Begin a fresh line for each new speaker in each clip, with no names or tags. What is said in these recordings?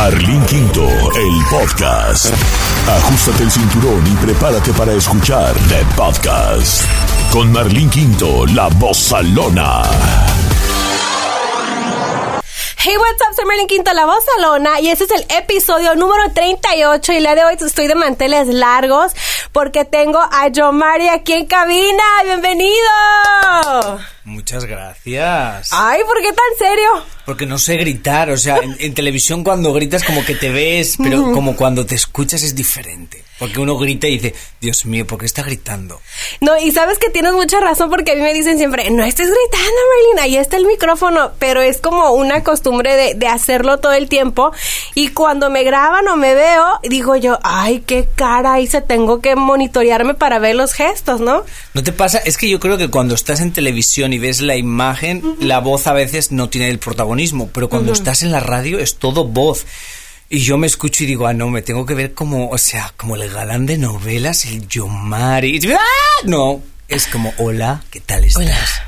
Marlín Quinto, el podcast. Ajustate el cinturón y prepárate para escuchar The Podcast. Con Marlín Quinto, la voz salona.
Hey, what's up? Soy Marlene Quinto, la voz salona, y este es el episodio número 38. Y la de hoy estoy de manteles largos porque tengo a John Mari aquí en cabina. ¡Bienvenido!
Muchas gracias.
Ay, ¿por qué tan serio?
Porque no sé gritar, o sea, en, en televisión cuando gritas como que te ves, pero como cuando te escuchas es diferente. Porque uno grita y dice, Dios mío, ¿por qué está gritando?
No, y sabes que tienes mucha razón porque a mí me dicen siempre, no estés gritando, Marlene, ahí está el micrófono, pero es como una costumbre de, de hacerlo todo el tiempo. Y cuando me graban o me veo, digo yo, ay, qué cara hice, tengo que monitorearme para ver los gestos, ¿no?
¿No te pasa? Es que yo creo que cuando estás en televisión y ves la imagen, la voz a veces no tiene el protagonismo, pero cuando estás en la radio es todo voz. Y yo me escucho y digo, ah, no, me tengo que ver como, o sea, como el galán de novelas, el Yomari. ¡Ah! No, es como, hola, ¿qué tal estás?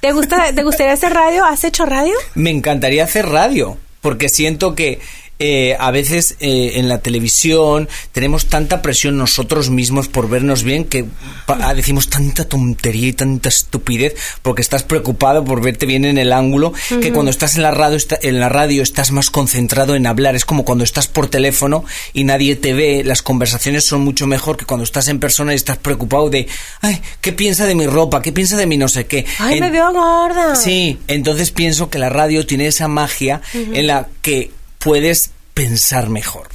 ¿Te gusta, te gustaría hacer radio? ¿Has hecho radio?
Me encantaría hacer radio, porque siento que eh, a veces eh, en la televisión tenemos tanta presión nosotros mismos por vernos bien que pa- decimos tanta tontería y tanta estupidez porque estás preocupado por verte bien en el ángulo que cuando estás en la radio está- en la radio estás más concentrado en hablar. Es como cuando estás por teléfono y nadie te ve. Las conversaciones son mucho mejor que cuando estás en persona y estás preocupado de ay qué piensa de mi ropa qué piensa de mi no sé qué
Ay,
En-
me veo gorda.
Sí, entonces pienso que la radio tiene esa magia en la que puedes pensar mejor.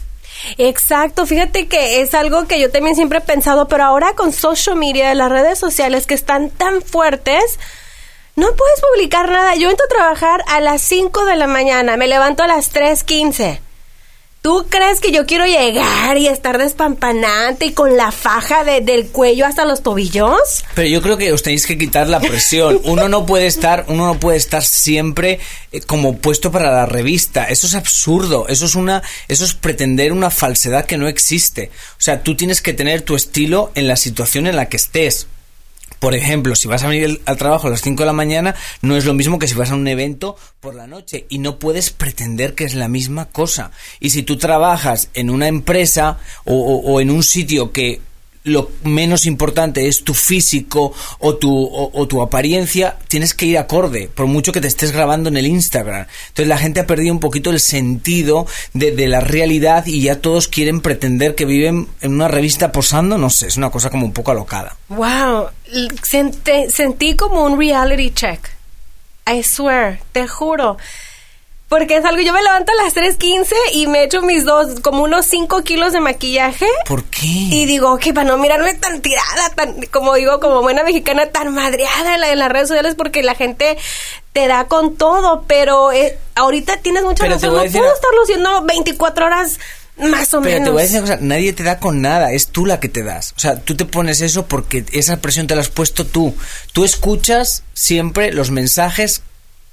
Exacto, fíjate que es algo que yo también siempre he pensado, pero ahora con social media, las redes sociales que están tan fuertes, no puedes publicar nada. Yo entro a trabajar a las 5 de la mañana, me levanto a las 3.15. ¿Tú crees que yo quiero llegar y estar despampanante y con la faja de- del cuello hasta los tobillos?
Pero yo creo que os tenéis que quitar la presión. Uno no puede estar, uno no puede estar siempre eh, como puesto para la revista. Eso es absurdo. Eso es una, eso es pretender una falsedad que no existe. O sea, tú tienes que tener tu estilo en la situación en la que estés. Por ejemplo, si vas a venir al trabajo a las 5 de la mañana, no es lo mismo que si vas a un evento por la noche. Y no puedes pretender que es la misma cosa. Y si tú trabajas en una empresa o- o en un sitio que lo menos importante es tu físico o tu, o, tu apariencia, tienes que ir acorde, por mucho que te estés grabando en el Instagram. Entonces la gente ha perdido un poquito el sentido de, de la realidad y ya todos quieren pretender que viven en una revista posando, no sé, es una cosa como un poco alocada.
Wow, sentí como un reality check. I swear, te juro. Porque es algo, yo me levanto a las 3.15 y me echo mis dos, como unos 5 kilos de maquillaje.
¿Por qué?
Y digo, ok, para no mirarme tan tirada, tan, como digo, como buena mexicana, tan madreada en, la- en las redes sociales, porque la gente te da con todo, pero eh, ahorita tienes mucha razón, no
decir
puedo estar luciendo 24 horas más o
Pero
menos.
te voy a decir una cosa, nadie te da con nada, es tú la que te das. O sea, tú te pones eso porque esa presión te la has puesto tú. Tú escuchas siempre los mensajes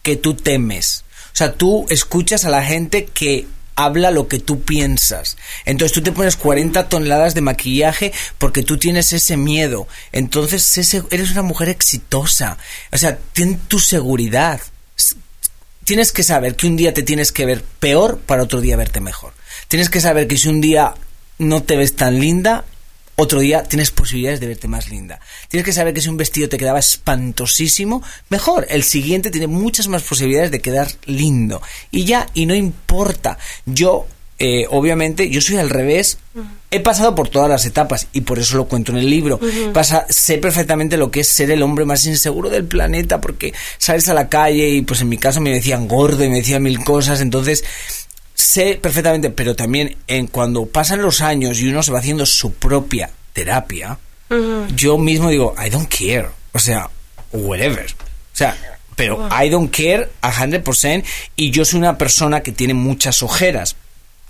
que tú temes. O sea, tú escuchas a la gente que habla lo que tú piensas. Entonces tú te pones 40 toneladas de maquillaje porque tú tienes ese miedo. Entonces eres una mujer exitosa. O sea, ten tu seguridad. Tienes que saber que un día te tienes que ver peor para otro día verte mejor. Tienes que saber que si un día no te ves tan linda, otro día tienes posibilidades de verte más linda. Tienes que saber que si un vestido te quedaba espantosísimo, mejor. El siguiente tiene muchas más posibilidades de quedar lindo. Y ya, y no importa. Yo, eh, obviamente, yo soy al revés. He pasado por todas las etapas y por eso lo cuento en el libro. Pasa, sé perfectamente lo que es ser el hombre más inseguro del planeta porque sales a la calle y pues en mi caso me decían gordo y me decían mil cosas. Entonces, sé perfectamente, pero también en cuando pasan los años y uno se va haciendo su propia terapia, yo mismo digo, I don't care. O sea, whatever. O sea, pero I don't care a 100% y yo soy una persona que tiene muchas ojeras.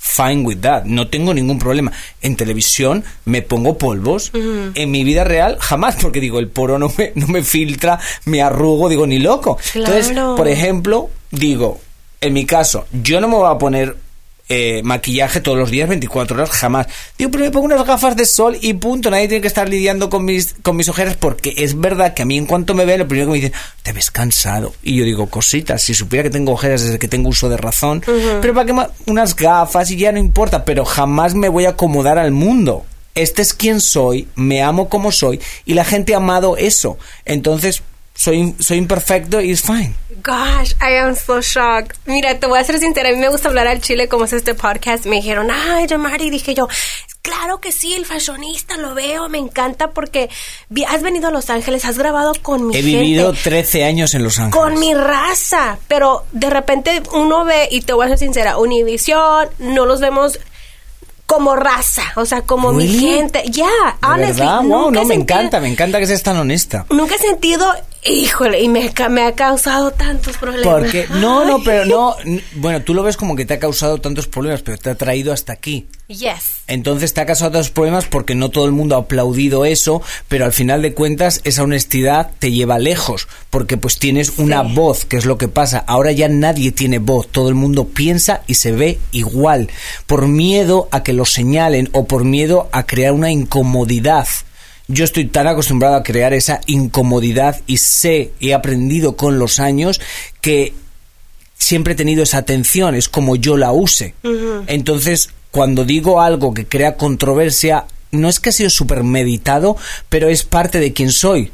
Fine with that, no tengo ningún problema. En televisión me pongo polvos, en mi vida real jamás, porque digo, el poro no me, no me filtra, me arrugo, digo, ni loco. Entonces,
Claro.
por ejemplo, digo, en mi caso, yo no me voy a poner eh, maquillaje todos los días, 24 horas, jamás. Digo, pero me pongo unas gafas de sol y punto. Nadie tiene que estar lidiando con mis, con mis ojeras porque es verdad que a mí en cuanto me ve, lo primero que me dicen, te ves cansado. Y yo digo, cositas, si supiera que tengo ojeras desde que tengo uso de razón, pero para qué ma- unas gafas y ya no importa, pero jamás me voy a acomodar al mundo. Este es quien soy, me amo como soy y la gente ha amado eso. Entonces, soy, soy imperfecto y es fine.
Gosh, I am so shocked. Mira, te voy a ser sincera, a mí me gusta hablar al chile como es este podcast. Me dijeron, ay, Mari, dije yo, claro que sí, el fashionista, lo veo, me encanta porque has venido a Los Ángeles, has grabado con mi
He
gente.
vivido 13 años en Los Ángeles.
con mi raza, pero de repente uno ve, y te voy a ser sincera, Univision, no los vemos como raza, o sea, como mi gente. Ya,
¿De
honestly,
verdad? Wow, no, me
sentido-
encanta, me encanta que seas tan honesta.
Nunca he sentido, híjole, y me, me ha causado tantos problemas.
Porque, no, no, pero no, bueno, tú lo ves como que te ha causado tantos problemas, pero te ha traído hasta aquí.
Yes.
Entonces te ha causado tantos problemas porque no todo el mundo ha aplaudido eso, pero al final de cuentas esa honestidad te lleva lejos, porque pues tienes una voz, que es lo que pasa. Ahora ya nadie tiene voz, todo el mundo piensa y se ve igual, por miedo a que lo señalen o por miedo a crear una incomodidad. Yo estoy tan acostumbrado a crear esa incomodidad y sé, he aprendido con los años que siempre he tenido esa atención, es como yo la use. Entonces, cuando digo algo que crea controversia, no es que ha sido súper meditado, pero es parte de quien soy.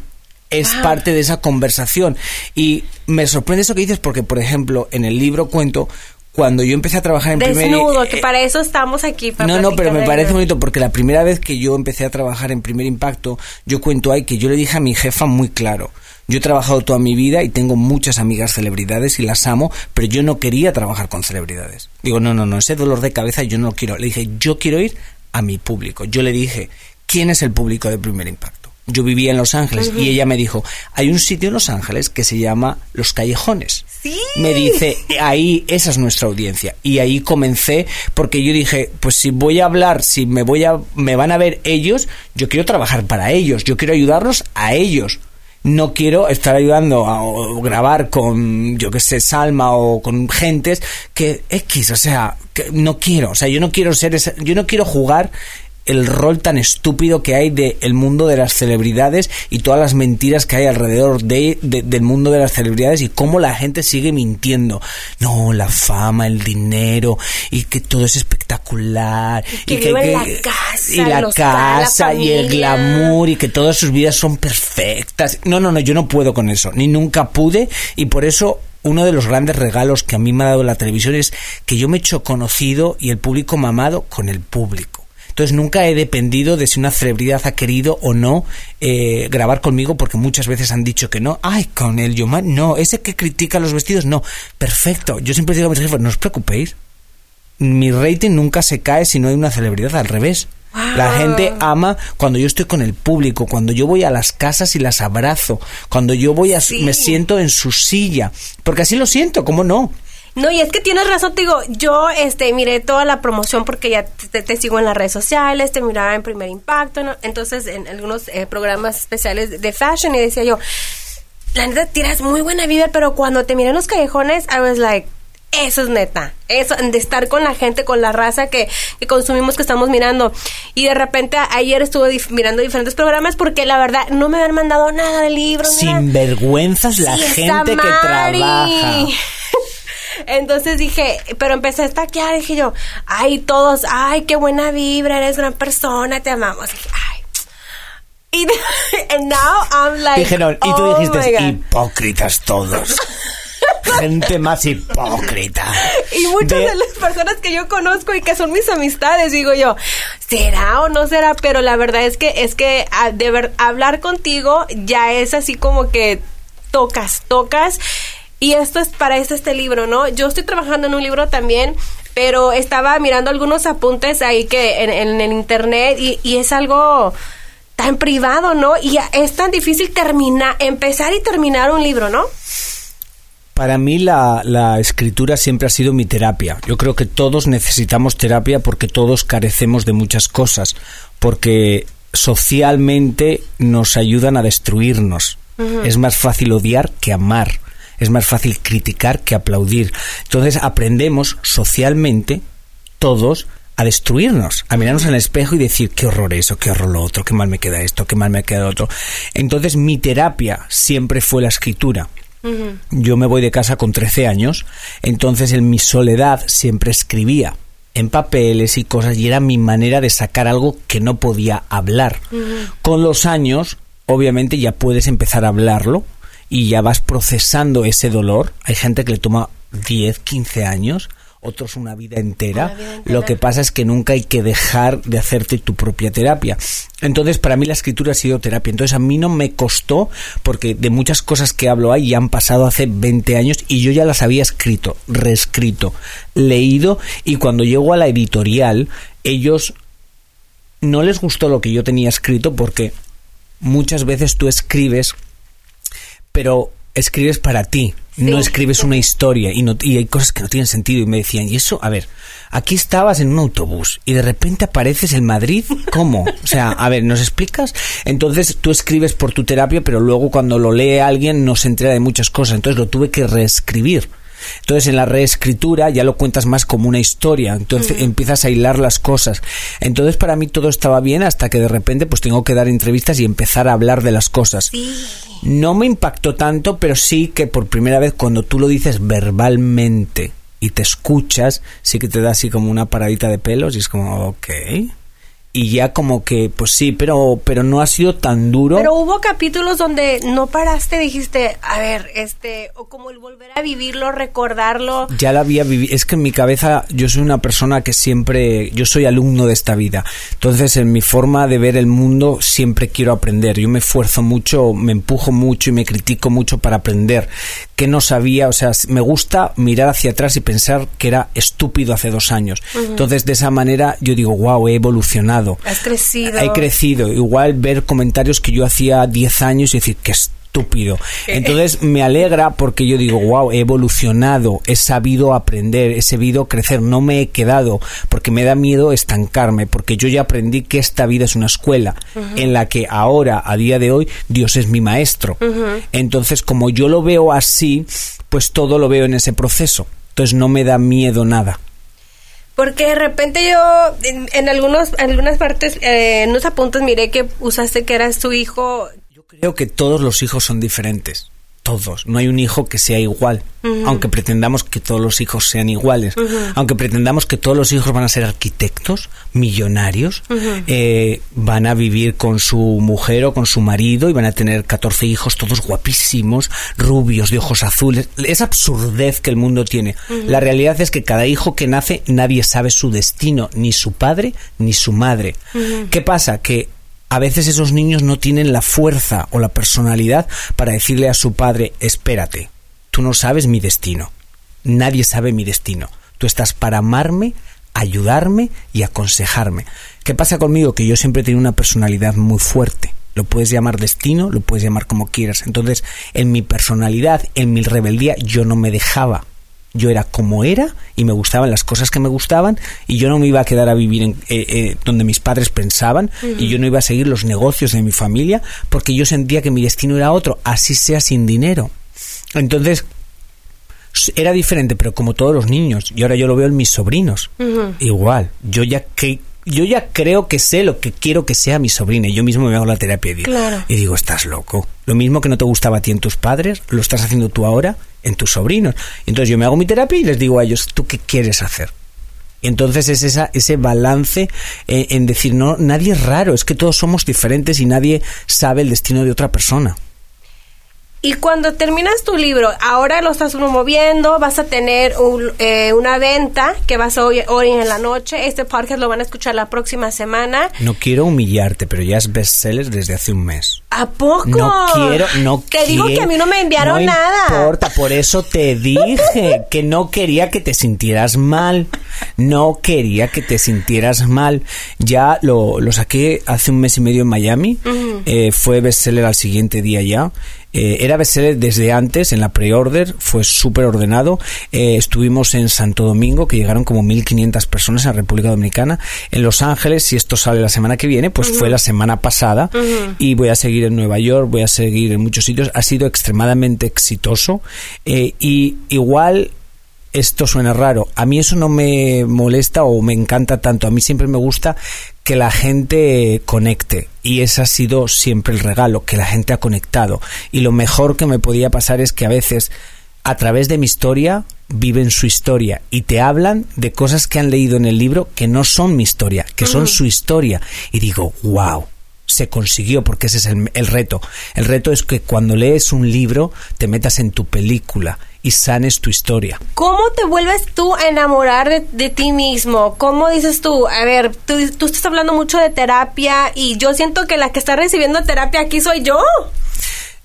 Es
Wow.
parte de esa conversación. Y me sorprende eso que dices porque, por ejemplo, en el libro cuento, cuando yo empecé a trabajar en primer...
Desnudo,
eh,
que para eso estamos aquí. para
no, no, pero me parece bonito porque la primera vez que yo empecé a trabajar en Primer Impacto, yo cuento ahí que yo le dije a mi jefa muy claro, yo he trabajado toda mi vida y tengo muchas amigas celebridades y las amo, pero yo no quería trabajar con celebridades. Digo, no, no, no, ese dolor de cabeza yo no lo quiero. Le dije, yo quiero ir a mi público. Yo le dije, ¿quién es el público de Primer Impacto? Yo vivía en Los Ángeles y ella me dijo, hay un sitio en Los Ángeles que se llama Los Callejones. Me dice, ahí, esa es nuestra audiencia. Y ahí comencé, porque yo dije, pues si voy a hablar, si me voy a, me van a ver ellos, yo quiero trabajar para ellos, yo quiero ayudarlos a ellos. No quiero estar ayudando a o grabar con, yo que sé, Salma o con gentes que X, o sea, que no quiero, o sea, yo no quiero ser esa, yo no quiero jugar el rol tan estúpido que hay del el mundo de las celebridades y todas las mentiras que hay alrededor de, de- del mundo de las celebridades y cómo la gente sigue mintiendo. No, la fama, el dinero y que todo es espectacular.
Que
y
viva en la casa,
y la
los ca- la
casa y el glamour y que todas sus vidas son perfectas. No, no, no, yo no puedo con eso, ni nunca pude y por eso uno de los grandes regalos que a mí me ha dado la televisión es que yo me he hecho conocido y el público mamado con el público. Entonces nunca he dependido de si una celebridad ha querido o no eh, grabar conmigo porque muchas veces han dicho que no. Ay, con el Yoman, no. Ese que critica los vestidos, no. Perfecto. Yo siempre digo a mis jefes, no os preocupéis. Mi rating nunca se cae si no hay una celebridad, al revés. La
Wow.
gente ama cuando yo estoy con el público, cuando yo voy a las casas y las abrazo, cuando yo voy a,
Sí.
me siento en su silla, porque así lo siento, ¿cómo no?
No, y es que tienes razón, te digo, yo este miré toda la promoción porque ya te, te sigo en las redes sociales, te miraba en Primer Impacto, ¿no? entonces en algunos eh, programas especiales de fashion y decía yo, la neta tiras muy buena vida, pero cuando te miré en los callejones, I was like, eso es neta, eso de estar con la gente, con la raza que, que consumimos, que estamos mirando. Y de repente ayer estuve dif- mirando diferentes programas porque la verdad no me habían mandado nada del libro. nada.
Sin vergüenzas la
Sí,
gente que trabaja.
Entonces dije, pero empecé a estaquear, dije yo, ay, todos, ay, qué buena vibra, eres gran persona, te amamos. Dije, ay. Y and now I'm like,
Dijeron, y tú
oh
dijiste, hipócritas todos. gente más hipócrita.
Y muchas
De-
de las personas que yo conozco y que son mis amistades, digo yo, ¿será o no será? Pero la verdad es que es que a- de ver, hablar contigo ya es así como que tocas, tocas. Y esto es para este, este libro, ¿no? Yo estoy trabajando en un libro también, pero estaba mirando algunos apuntes ahí que en, en el internet y, y es algo tan privado, ¿no? Y es tan difícil terminar, empezar y terminar un libro, ¿no?
Para mí la, la escritura siempre ha sido mi terapia. Yo creo que todos necesitamos terapia porque todos carecemos de muchas cosas, porque socialmente nos ayudan a destruirnos. Es más fácil odiar que amar. Es más fácil criticar que aplaudir. Entonces aprendemos socialmente todos a destruirnos, a mirarnos en el espejo y decir qué horror eso, qué horror lo otro, qué mal me queda esto, qué mal me queda lo otro. Entonces mi terapia siempre fue la escritura. Yo me voy de casa con 13 años, entonces en mi soledad siempre escribía en papeles y cosas y era mi manera de sacar algo que no podía hablar. Con los años, obviamente ya puedes empezar a hablarlo y ya vas procesando ese dolor. Hay gente que le toma 10, 15 años otros una vida entera. Lo que pasa es que nunca hay que dejar de hacerte tu propia terapia. Entonces, para mí la escritura ha sido terapia. Entonces, a mí no me costó, porque de muchas cosas que hablo ahí ya han pasado hace 20 años y yo ya las había escrito, reescrito, leído, y cuando llego a la editorial, ellos no les gustó lo que yo tenía escrito porque muchas veces tú escribes, pero escribes para ti, no escribes una historia y, no, y hay cosas que no tienen sentido. Y me decían, y eso, a ver, aquí estabas en un autobús y de repente apareces en Madrid, ¿cómo? O sea, a ver, ¿nos explicas? Entonces tú escribes por tu terapia, pero luego cuando lo lee alguien no se entera de muchas cosas, entonces lo tuve que reescribir. Entonces en la reescritura ya lo cuentas más como una historia, entonces empiezas a hilar las cosas. Entonces para mí todo estaba bien hasta que de repente pues tengo que dar entrevistas y empezar a hablar de las cosas. No me impactó tanto, pero sí que por primera vez cuando tú lo dices verbalmente y te escuchas, sí que te da así como una paradita de pelos y es como, ok y ya como que, pues sí, pero, pero no ha sido tan duro.
Pero hubo capítulos donde no paraste, dijiste, a ver, este, o como el volver a vivirlo, recordarlo.
Ya la había vivido, es que en mi cabeza yo soy una persona que siempre, yo soy alumno de esta vida. Entonces en mi forma de ver el mundo siempre quiero aprender. Yo me esfuerzo mucho, me empujo mucho y me critico mucho para aprender. Que no sabía, o sea, me gusta mirar hacia atrás y pensar que era estúpido hace dos años. Entonces de esa manera yo digo, wow, he evolucionado
Has crecido.
He crecido. Igual ver comentarios que yo hacía 10 años y decir, que estúpido. Entonces me alegra porque yo digo, wow, he evolucionado, he sabido aprender, he sabido crecer, no me he quedado porque me da miedo estancarme, porque yo ya aprendí que esta vida es una escuela en la que ahora, a día de hoy, Dios es mi maestro. Entonces, como yo lo veo así, pues todo lo veo en ese proceso. Entonces no me da miedo nada.
Porque de repente yo, en, algunos, en algunas partes, eh, en unos apuntes miré que usaste que era su hijo.
Yo creo que todos los hijos son diferentes todos. No hay un hijo que sea igual, aunque pretendamos que todos los hijos sean iguales, aunque pretendamos que todos los hijos van a ser arquitectos, millonarios, eh, van a vivir con su mujer o con su marido y van a tener 14 hijos, todos guapísimos, rubios, de ojos azules. Es absurdez que el mundo tiene. La realidad es que cada hijo que nace nadie sabe su destino, ni su padre ni su madre. ¿Qué pasa? Que a veces esos niños no tienen la fuerza o la personalidad para decirle a su padre, espérate, tú no sabes mi destino, nadie sabe mi destino, tú estás para amarme, ayudarme y aconsejarme. ¿Qué pasa conmigo? Que yo siempre he tenido una personalidad muy fuerte. Lo puedes llamar destino, lo puedes llamar como quieras. Entonces, en mi personalidad, en mi rebeldía, yo no me dejaba yo era como era y me gustaban las cosas que me gustaban y yo no me iba a quedar a vivir en, eh, eh, donde mis padres pensaban y yo no iba a seguir los negocios de mi familia porque yo sentía que mi destino era otro, así sea sin dinero. Entonces, era diferente, pero como todos los niños, y ahora yo lo veo en mis sobrinos. Igual, yo ya que yo ya creo que sé lo que quiero que sea mi sobrina. Y yo mismo me hago la terapia y digo, y digo, estás loco. Lo mismo que no te gustaba a ti en tus padres, lo estás haciendo tú ahora en tus sobrinos. Entonces yo me hago mi terapia y les digo a ellos, ¿tú qué quieres hacer? Y entonces es esa, ese balance en, en decir, no, nadie es raro, es que todos somos diferentes y nadie sabe el destino de otra persona.
Y cuando terminas tu libro, ahora lo estás promoviendo, vas a tener eh, una venta que vas a oír hoy en la noche. Este podcast lo van a escuchar la próxima semana.
No quiero humillarte, pero ya es bestseller desde hace un mes.
¿A poco?
No quiero, no
Te digo que a mí no me enviaron nada.
No importa, por eso te dije que no quería que te sintieras mal. No quería que te sintieras mal. Ya lo, lo saqué hace un mes y medio en Miami. Eh, fue bestseller al siguiente día ya. Eh, era bestseller desde antes, en la pre-order, fue súper ordenado. Eh, estuvimos en Santo Domingo, que llegaron como 1.500 personas a República Dominicana. En Los Ángeles, si esto sale la semana que viene, pues fue la semana pasada. Y voy a seguir en Nueva York, voy a seguir en muchos sitios. Ha sido extremadamente exitoso. Eh, y igual esto suena raro. A mí eso no me molesta o me encanta tanto. A mí siempre me gusta que la gente conecte. Y ese ha sido siempre el regalo, que la gente ha conectado. Y lo mejor que me podía pasar es que a veces, a través de mi historia, viven su historia y te hablan de cosas que han leído en el libro que no son mi historia, que son su historia. Y digo, wow se consiguió, porque ese es el, reto. El reto es que cuando lees un libro te metas en tu película y sanes tu historia.
¿Cómo te vuelves tú a enamorar de, ti mismo? ¿Cómo dices tú? A ver, tú, tú, estás hablando mucho de terapia y yo siento que la que está recibiendo terapia aquí soy yo.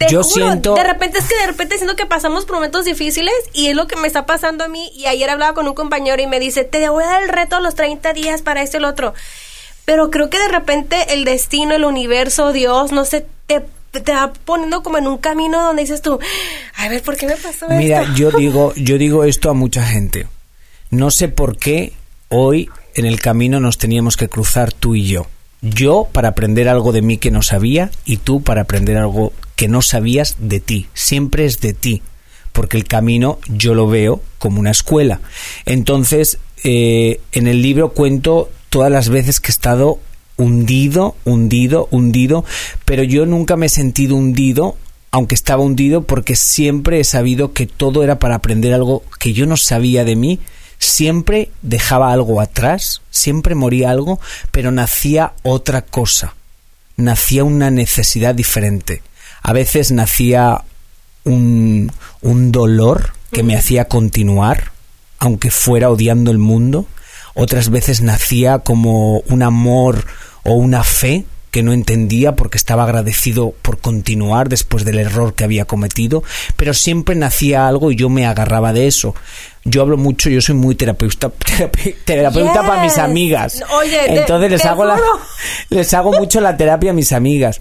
yo siento... De repente es que de repente siento que pasamos por momentos difíciles y es lo que me está pasando a mí. Y ayer hablaba con un compañero y me dice, te voy a dar el reto a los 30 días para esto y el otro. Pero creo que de repente el destino, el universo, Dios, no sé, te te va poniendo como en un camino donde dices tú, a ver, ¿por qué me pasó
esto? Mira, yo digo, yo digo esto a mucha gente. No sé por qué hoy en el camino nos teníamos que cruzar tú y yo. Yo para aprender algo de mí que no sabía y tú para aprender algo que no sabías de ti. Siempre es de ti, porque el camino yo lo veo como una escuela. Entonces, eh, en el libro cuento todas las veces que he estado hundido, hundido, hundido, pero yo nunca me he sentido hundido, aunque estaba hundido, porque siempre he sabido que todo era para aprender algo que yo no sabía de mí, siempre dejaba algo atrás, siempre moría algo, pero nacía otra cosa, nacía una necesidad diferente. A veces nacía un, un dolor que me hacía continuar, aunque fuera odiando el mundo. Otras veces nacía como un amor o una fe que no entendía porque estaba agradecido por continuar después del error que había cometido, pero siempre nacía algo y yo me agarraba de eso. Yo hablo mucho, yo soy muy terapeuta, terapeuta para mis amigas. Entonces les hago la, les hago mucho la terapia a mis amigas.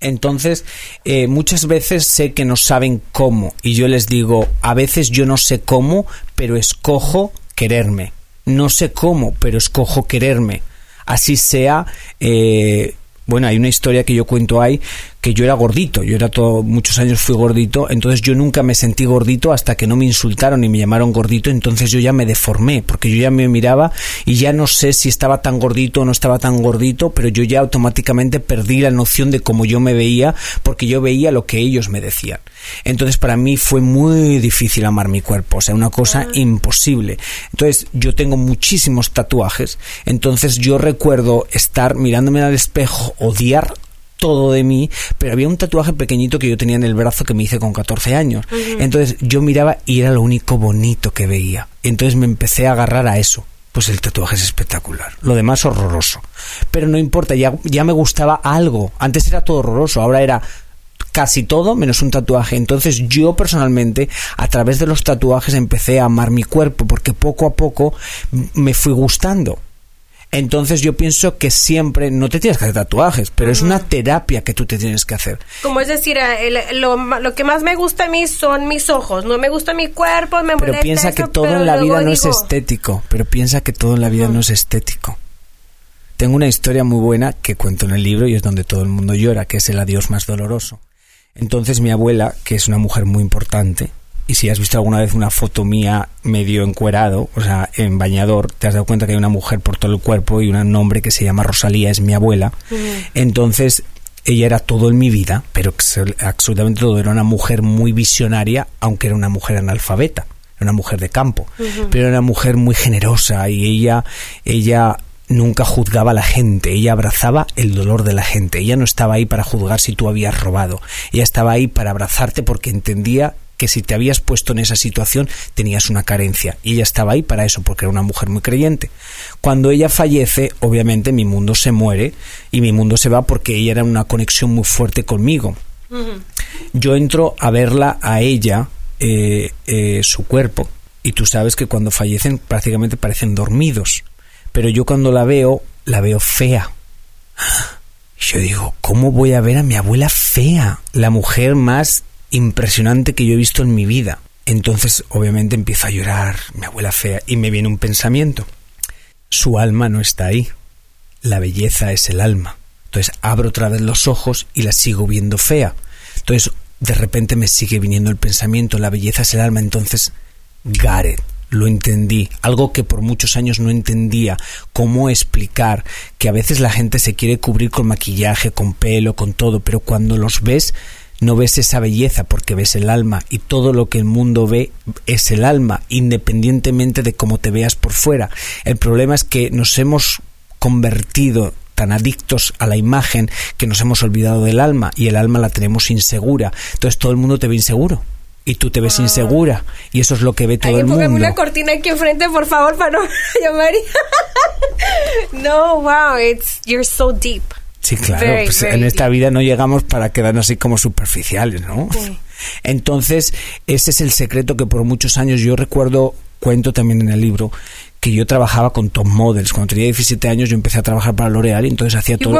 Entonces, eh, muchas veces sé que no saben cómo y yo les digo, a veces yo no sé cómo, pero escojo quererme. No sé cómo, pero escojo quererme. Así sea eh, bueno, hay una historia que yo cuento ahí que yo era gordito, yo era todo, muchos años fui gordito, entonces yo nunca me sentí gordito hasta que no me insultaron y me llamaron gordito, entonces yo ya me deformé, porque yo ya me miraba y ya no sé si estaba tan gordito o no estaba tan gordito, pero yo ya automáticamente perdí la noción de cómo yo me veía, porque yo veía lo que ellos me decían. Entonces para mí fue muy difícil amar mi cuerpo, o sea, una cosa ah. imposible. Entonces yo tengo muchísimos tatuajes, entonces yo recuerdo estar mirándome al espejo, odiar todo de mí, pero había un tatuaje pequeñito que yo tenía en el brazo que me hice con 14 años. Entonces yo miraba y era lo único bonito que veía. Entonces me empecé a agarrar a eso. Pues el tatuaje es espectacular. Lo demás horroroso. Pero no importa, ya, ya me gustaba algo. Antes era todo horroroso, ahora era casi todo menos un tatuaje. Entonces yo personalmente a través de los tatuajes empecé a amar mi cuerpo porque poco a poco me fui gustando. Entonces yo pienso que siempre, no te tienes que hacer tatuajes, pero es una terapia que tú te tienes que hacer.
Como es decir, eh, lo, que más me gusta a mí son mis ojos, no me gusta mi cuerpo, me
Pero piensa que todo en la vida no es estético, pero piensa que todo en la vida no es estético. Tengo una historia muy buena que cuento en el libro y es donde todo el mundo llora, que es el adiós más doloroso. Entonces mi abuela, que es una mujer muy importante, y si has visto alguna vez una foto mía medio encuerado, o sea, en bañador, te has dado cuenta que hay una mujer por todo el cuerpo y un nombre que se llama Rosalía, es mi abuela. Entonces, ella era todo en mi vida, pero absolutamente todo. Era una mujer muy visionaria, aunque era una mujer analfabeta, era una mujer de campo, pero era una mujer muy generosa y ella, ella nunca juzgaba a la gente, ella abrazaba el dolor de la gente, ella no estaba ahí para juzgar si tú habías robado, ella estaba ahí para abrazarte porque entendía que si te habías puesto en esa situación tenías una carencia y ella estaba ahí para eso porque era una mujer muy creyente. Cuando ella fallece, obviamente mi mundo se muere y mi mundo se va porque ella era una conexión muy fuerte conmigo. Yo entro a verla a ella, eh, eh, su cuerpo, y tú sabes que cuando fallecen prácticamente parecen dormidos, pero yo cuando la veo, la veo fea. Yo digo, ¿cómo voy a ver a mi abuela fea? La mujer más impresionante que yo he visto en mi vida. Entonces, obviamente, empiezo a llorar, mi abuela fea, y me viene un pensamiento. Su alma no está ahí. La belleza es el alma. Entonces abro otra vez los ojos y la sigo viendo fea. Entonces, de repente me sigue viniendo el pensamiento, la belleza es el alma. Entonces, Gareth, lo entendí, algo que por muchos años no entendía, cómo explicar que a veces la gente se quiere cubrir con maquillaje, con pelo, con todo, pero cuando los ves no ves esa belleza porque ves el alma y todo lo que el mundo ve es el alma, independientemente de cómo te veas por fuera. El problema es que nos hemos convertido tan adictos a la imagen que nos hemos olvidado del alma y el alma la tenemos insegura. Entonces todo el mundo te ve inseguro y tú te ves insegura y eso es lo que ve todo el mundo.
una cortina aquí enfrente, por favor, para no llamar. no, wow, it's you're so deep.
Sí, claro, pues en esta vida no llegamos para quedarnos así como superficiales, ¿no? Entonces, ese es el secreto que por muchos años yo recuerdo, cuento también en el libro, que yo trabajaba con top models. Cuando tenía 17 años yo empecé a trabajar para L'Oreal y entonces hacía todo...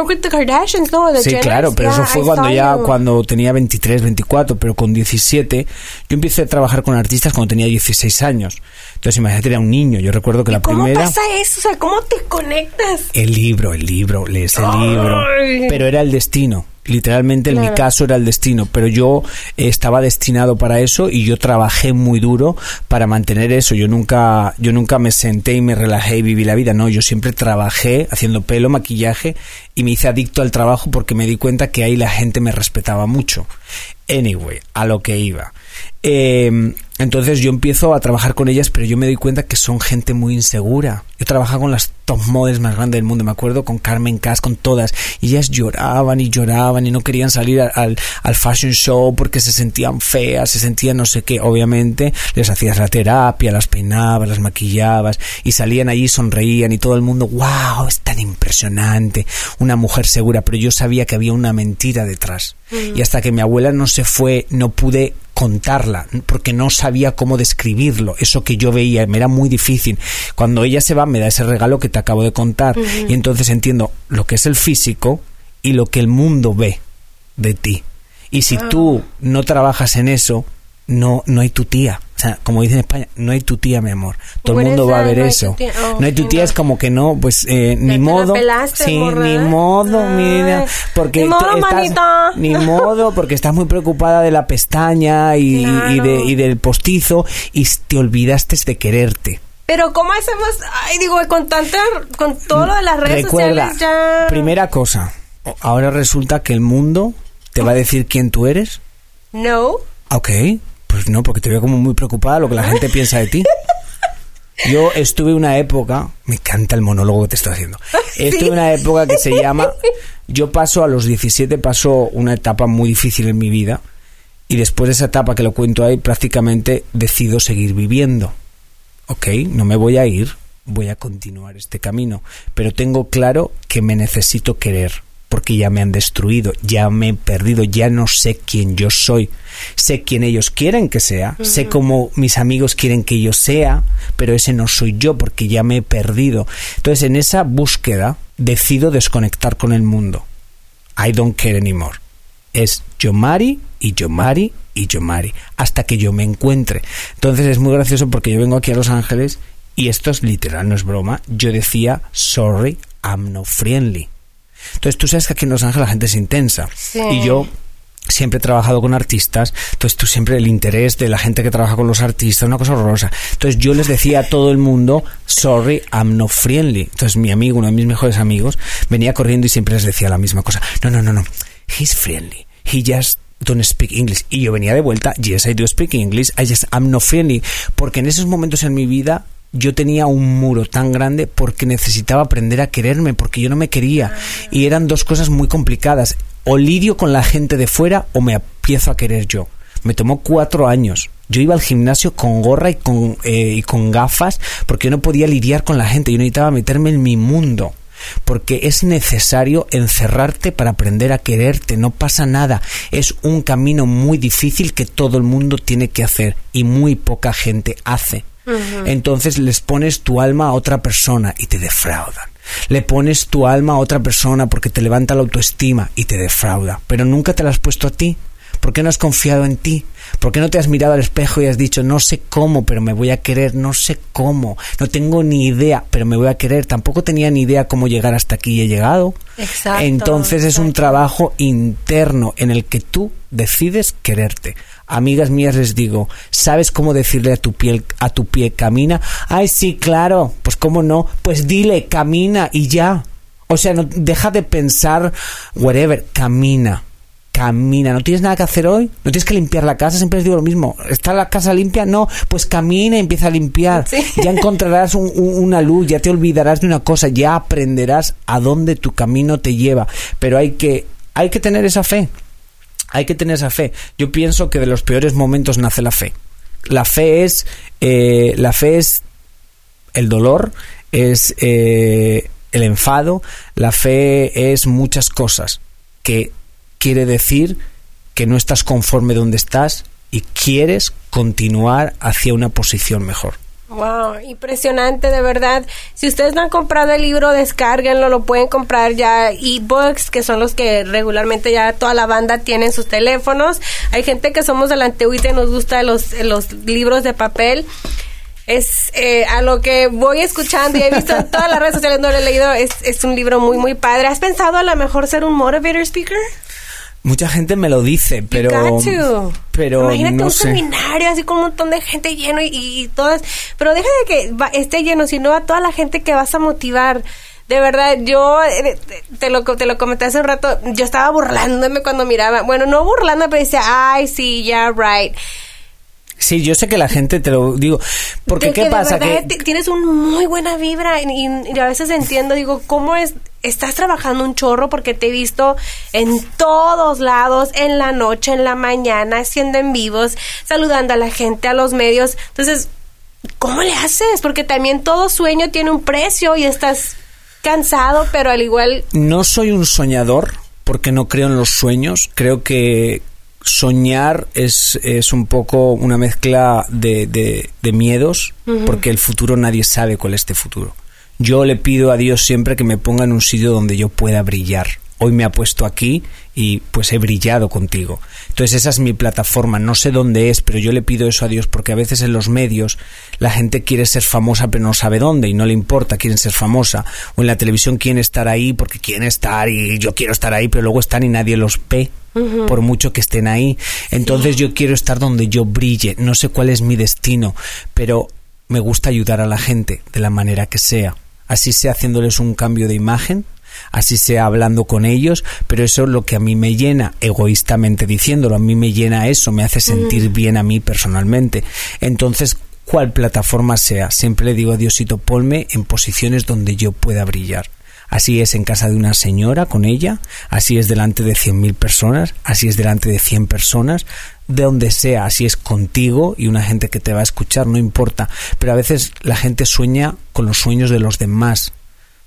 sí, claro, pero eso fue cuando ya, cuando tenía 23, 24, pero con 17 yo empecé a trabajar con artistas cuando tenía 16 años. Entonces imagínate, era un niño. Yo recuerdo que la primera...
¿Cómo pasa eso? O sea, ¿cómo te conectas?
El libro, el libro, lees el libro. Pero era el destino. Literalmente en mi caso era el destino, pero yo estaba destinado para eso y yo trabajé muy duro para mantener eso. Yo nunca, yo nunca me senté y me relajé y viví la vida. No, yo siempre trabajé haciendo pelo, maquillaje y me hice adicto al trabajo porque me di cuenta que ahí la gente me respetaba mucho. Anyway, a lo que iba. Eh, entonces yo empiezo a trabajar con ellas, pero yo me doy cuenta que son gente muy insegura. Yo trabajaba con las top models más grandes del mundo, me acuerdo con Carmen Cass, con todas, y ellas lloraban y lloraban y no querían salir al, al fashion show porque se sentían feas, se sentían no sé qué. Obviamente les hacías la terapia, las peinabas, las maquillabas y salían allí, sonreían y todo el mundo, wow, es tan impresionante, una mujer segura, pero yo sabía que había una mentira detrás. Mm. Y hasta que mi abuela no se fue, no pude contarla, porque no sabía cómo describirlo, eso que yo veía, me era muy difícil. Cuando ella se va, me da ese regalo que te acabo de contar, y entonces entiendo lo que es el físico y lo que el mundo ve de ti. Y si tú ah. no trabajas en eso, no, no hay tu tía. O sea, como dicen en España, no hay tu tía, mi amor. Todo el mundo va a ver eso. Oh, no hay tu tía es como que no, pues eh, ni modo. sí, ni modo, mira. Porque
ni modo,
estás, ni modo, porque estás muy preocupada de la pestaña y, de, y del postizo y te olvidaste de quererte.
Pero ¿cómo hacemos? Ay, digo, con tanta, con todo lo de las redes sociales ya...
Primera cosa, ahora resulta que el mundo te va a decir quién tú eres.
No.
Ok, pues no, porque te veo como muy preocupada lo que la gente piensa de ti. Yo estuve una época, me encanta el monólogo que te estoy haciendo. Estuve una época que se llama, yo paso a los 17, paso una etapa muy difícil en mi vida y después de esa etapa que lo cuento ahí, prácticamente decido seguir viviendo. Ok, no me voy a ir, voy a continuar este camino, pero tengo claro que me necesito querer porque ya me han destruido, ya me he perdido, ya no sé quién yo soy. Sé quién ellos quieren que sea, sé cómo mis amigos quieren que yo sea, pero ese no soy yo porque ya me he perdido. Entonces, en esa búsqueda, decido desconectar con el mundo. I don't care anymore. Es yo Mari y yo Mari y yo Mari, hasta que yo me encuentre. Entonces es muy gracioso porque yo vengo aquí a Los Ángeles y esto es literal, no es broma. Yo decía, sorry, I'm not friendly. Entonces tú sabes que aquí en Los Ángeles la gente es intensa. Y yo siempre he trabajado con artistas, entonces tú siempre el interés de la gente que trabaja con los artistas, una cosa horrorosa. Entonces yo les decía a todo el mundo, sorry, I'm not friendly. Entonces mi amigo, uno de mis mejores amigos, venía corriendo y siempre les decía la misma cosa. No, no, no, no. He's friendly. He just don't speak English. Y yo venía de vuelta, yes, I do speak English, I just am not friendly. Porque en esos momentos en mi vida yo tenía un muro tan grande porque necesitaba aprender a quererme, porque yo no me quería. Y eran dos cosas muy complicadas. O lidio con la gente de fuera o me empiezo a querer yo. Me tomó cuatro años. Yo iba al gimnasio con gorra y con, eh, y con gafas porque yo no podía lidiar con la gente. Yo necesitaba meterme en mi mundo porque es necesario encerrarte para aprender a quererte, no pasa nada, es un camino muy difícil que todo el mundo tiene que hacer y muy poca gente hace. Entonces les pones tu alma a otra persona y te defraudan. Le pones tu alma a otra persona porque te levanta la autoestima y te defrauda. Pero nunca te la has puesto a ti. ¿Por qué no has confiado en ti? ¿Por qué no te has mirado al espejo y has dicho, no sé cómo, pero me voy a querer, no sé cómo, no tengo ni idea, pero me voy a querer? Tampoco tenía ni idea cómo llegar hasta aquí y he llegado. Entonces es un trabajo interno en el que tú decides quererte. Amigas mías les digo, ¿sabes cómo decirle a tu piel, a tu pie camina? Ay, sí, claro, pues cómo no, pues dile camina y ya. O sea, no, deja de pensar whatever, camina. Camina, ¿no tienes nada que hacer hoy? ¿No tienes que limpiar la casa? Siempre les digo lo mismo. ¿Está la casa limpia? No, pues camina y empieza a limpiar.
Sí.
Ya encontrarás un- un- una luz, ya te olvidarás de una cosa, ya aprenderás a dónde tu camino te lleva. Pero hay que, hay que tener esa fe. Hay que tener esa fe. Yo pienso que de los peores momentos nace la fe. La fe es, eh, la fe es el dolor, es eh, el enfado, la fe es muchas cosas que quiere decir que no estás conforme donde estás y quieres continuar hacia una posición mejor.
Wow, impresionante, de verdad. Si ustedes no han comprado el libro, descárguenlo, lo pueden comprar ya ebooks, que son los que regularmente ya toda la banda tiene en sus teléfonos. Hay gente que somos de la y nos gusta los, los libros de papel. Es eh, a lo que voy escuchando y he visto en todas las redes sociales, no lo he leído, es, es un libro muy, muy padre. ¿Has pensado a lo mejor ser un motivator speaker?
Mucha gente me lo dice, pero
to.
pero
Imagínate
no
un
sé.
seminario así con un montón de gente lleno y, y todas. Pero deja de que va- esté lleno, sino a toda la gente que vas a motivar. De verdad, yo eh, te lo, te lo comenté hace un rato. Yo estaba burlándome cuando miraba. Bueno, no burlándome, pero decía, ay, sí, ya, right.
Sí, yo sé que la gente te lo digo. Porque
De
qué
que
pasa
De verdad
que
ti- tienes una muy buena vibra y, y- y a veces entiendo, digo, ¿cómo es? Estás trabajando un chorro porque te he visto en todos lados, en la noche, en la mañana, haciendo en vivos, saludando a la gente, a los medios. Entonces, ¿cómo le haces? Porque también todo sueño tiene un precio y estás cansado, pero al igual
no soy un soñador porque no creo en los sueños. Creo que soñar es, es un poco una mezcla de, de- de miedos porque el futuro nadie sabe cuál es este futuro. Yo le pido a Dios siempre que me ponga en un sitio donde yo pueda brillar. Hoy me ha puesto aquí y pues he brillado contigo. Entonces esa es mi plataforma, no sé dónde es, pero yo le pido eso a Dios porque a veces en los medios la gente quiere ser famosa pero no sabe dónde y no le importa, quieren ser famosa. O en la televisión quieren estar ahí porque quieren estar y yo quiero estar ahí, pero luego están y nadie los ve por mucho que estén ahí. Entonces yo quiero estar donde yo brille, no sé cuál es mi destino, pero me gusta ayudar a la gente de la manera que sea. Así sea haciéndoles un cambio de imagen, así sea hablando con ellos, pero eso es lo que a mí me llena, egoístamente diciéndolo, a mí me llena eso, me hace sentir bien a mí personalmente. Entonces, cual plataforma sea, siempre le digo a Diosito, ponme en posiciones donde yo pueda brillar. Así es en casa de una señora con ella, así es delante de 100.000 personas, así es delante de 100 personas, de donde sea, así es contigo y una gente que te va a escuchar, no importa. Pero a veces la gente sueña con los sueños de los demás.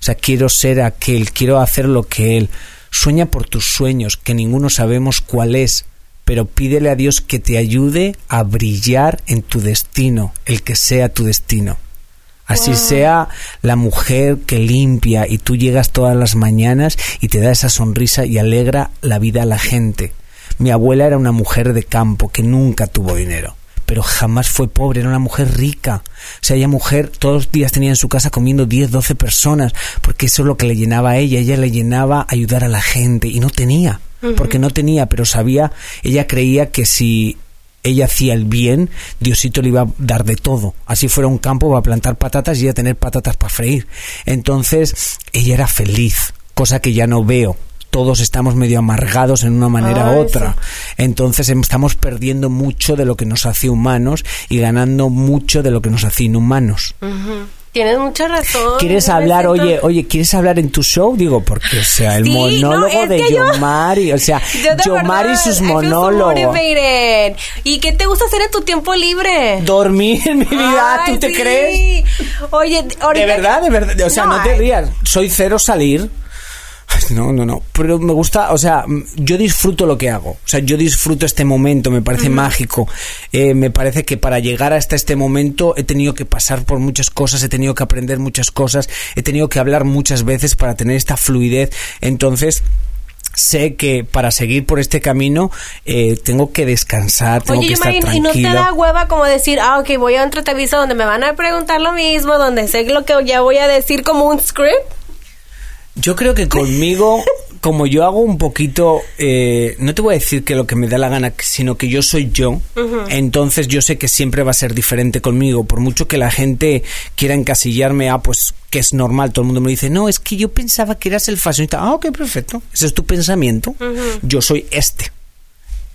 O sea, quiero ser aquel, quiero hacer lo que él. Sueña por tus sueños, que ninguno sabemos cuál es, pero pídele a Dios que te ayude a brillar en tu destino, el que sea tu destino. Así sea la mujer que limpia y tú llegas todas las mañanas y te da esa sonrisa y alegra la vida a la gente. Mi abuela era una mujer de campo que nunca tuvo dinero, pero jamás fue pobre, era una mujer rica. O sea, ella mujer todos los días tenía en su casa comiendo 10, 12 personas, porque eso es lo que le llenaba a ella. Ella le llenaba ayudar a la gente y no tenía, porque no tenía, pero sabía, ella creía que si ella hacía el bien, Diosito le iba a dar de todo. Así fuera un campo, va a plantar patatas y a tener patatas para freír. Entonces, ella era feliz, cosa que ya no veo. Todos estamos medio amargados en una manera u otra. Entonces em, estamos perdiendo mucho de lo que nos hace humanos y ganando mucho de lo que nos hace inhumanos.
tienes mucha razón.
¿Quieres hablar,
siento-
oye, oye, ¿quieres hablar en tu show? Digo, porque, o sea, el
Sí,
monólogo
no,
de
que yo-
Yomari, o sea, Yomari y sus monólogos.
¿Y qué te gusta hacer en tu tiempo libre?
Dormir en mi vida,
Ay,
¿tú te
sí.
crees?
Oye, ahorita...
De verdad, de verdad. O sea, no, te
ay.
rías. Soy cero salir. Ay, No, no, no. Pero me gusta, o sea, yo disfruto lo que hago. O sea, yo disfruto este momento, me parece mágico. Eh, me parece que para llegar hasta este momento he tenido que pasar por muchas cosas, he tenido que aprender muchas cosas, he tenido que hablar muchas veces para tener esta fluidez. Entonces, sé que para seguir por este camino eh, tengo que descansar, tengo
Oye,
que estar
Yomari, ¿y no te
tranquilo.
da hueva como decir, ah, ok, voy a otra entrevista donde me van a preguntar lo mismo, donde sé lo que ya voy a decir como un script?
Yo creo que conmigo, como yo hago un poquito, eh, no te voy a decir que lo que me da la gana, sino que yo soy yo, entonces yo sé que siempre va a ser diferente conmigo, por mucho que la gente quiera encasillarme a, pues, que es normal, todo el mundo me dice, no, es que yo pensaba que eras el fashionista. Ah, ok, perfecto, ese es tu pensamiento, yo soy este.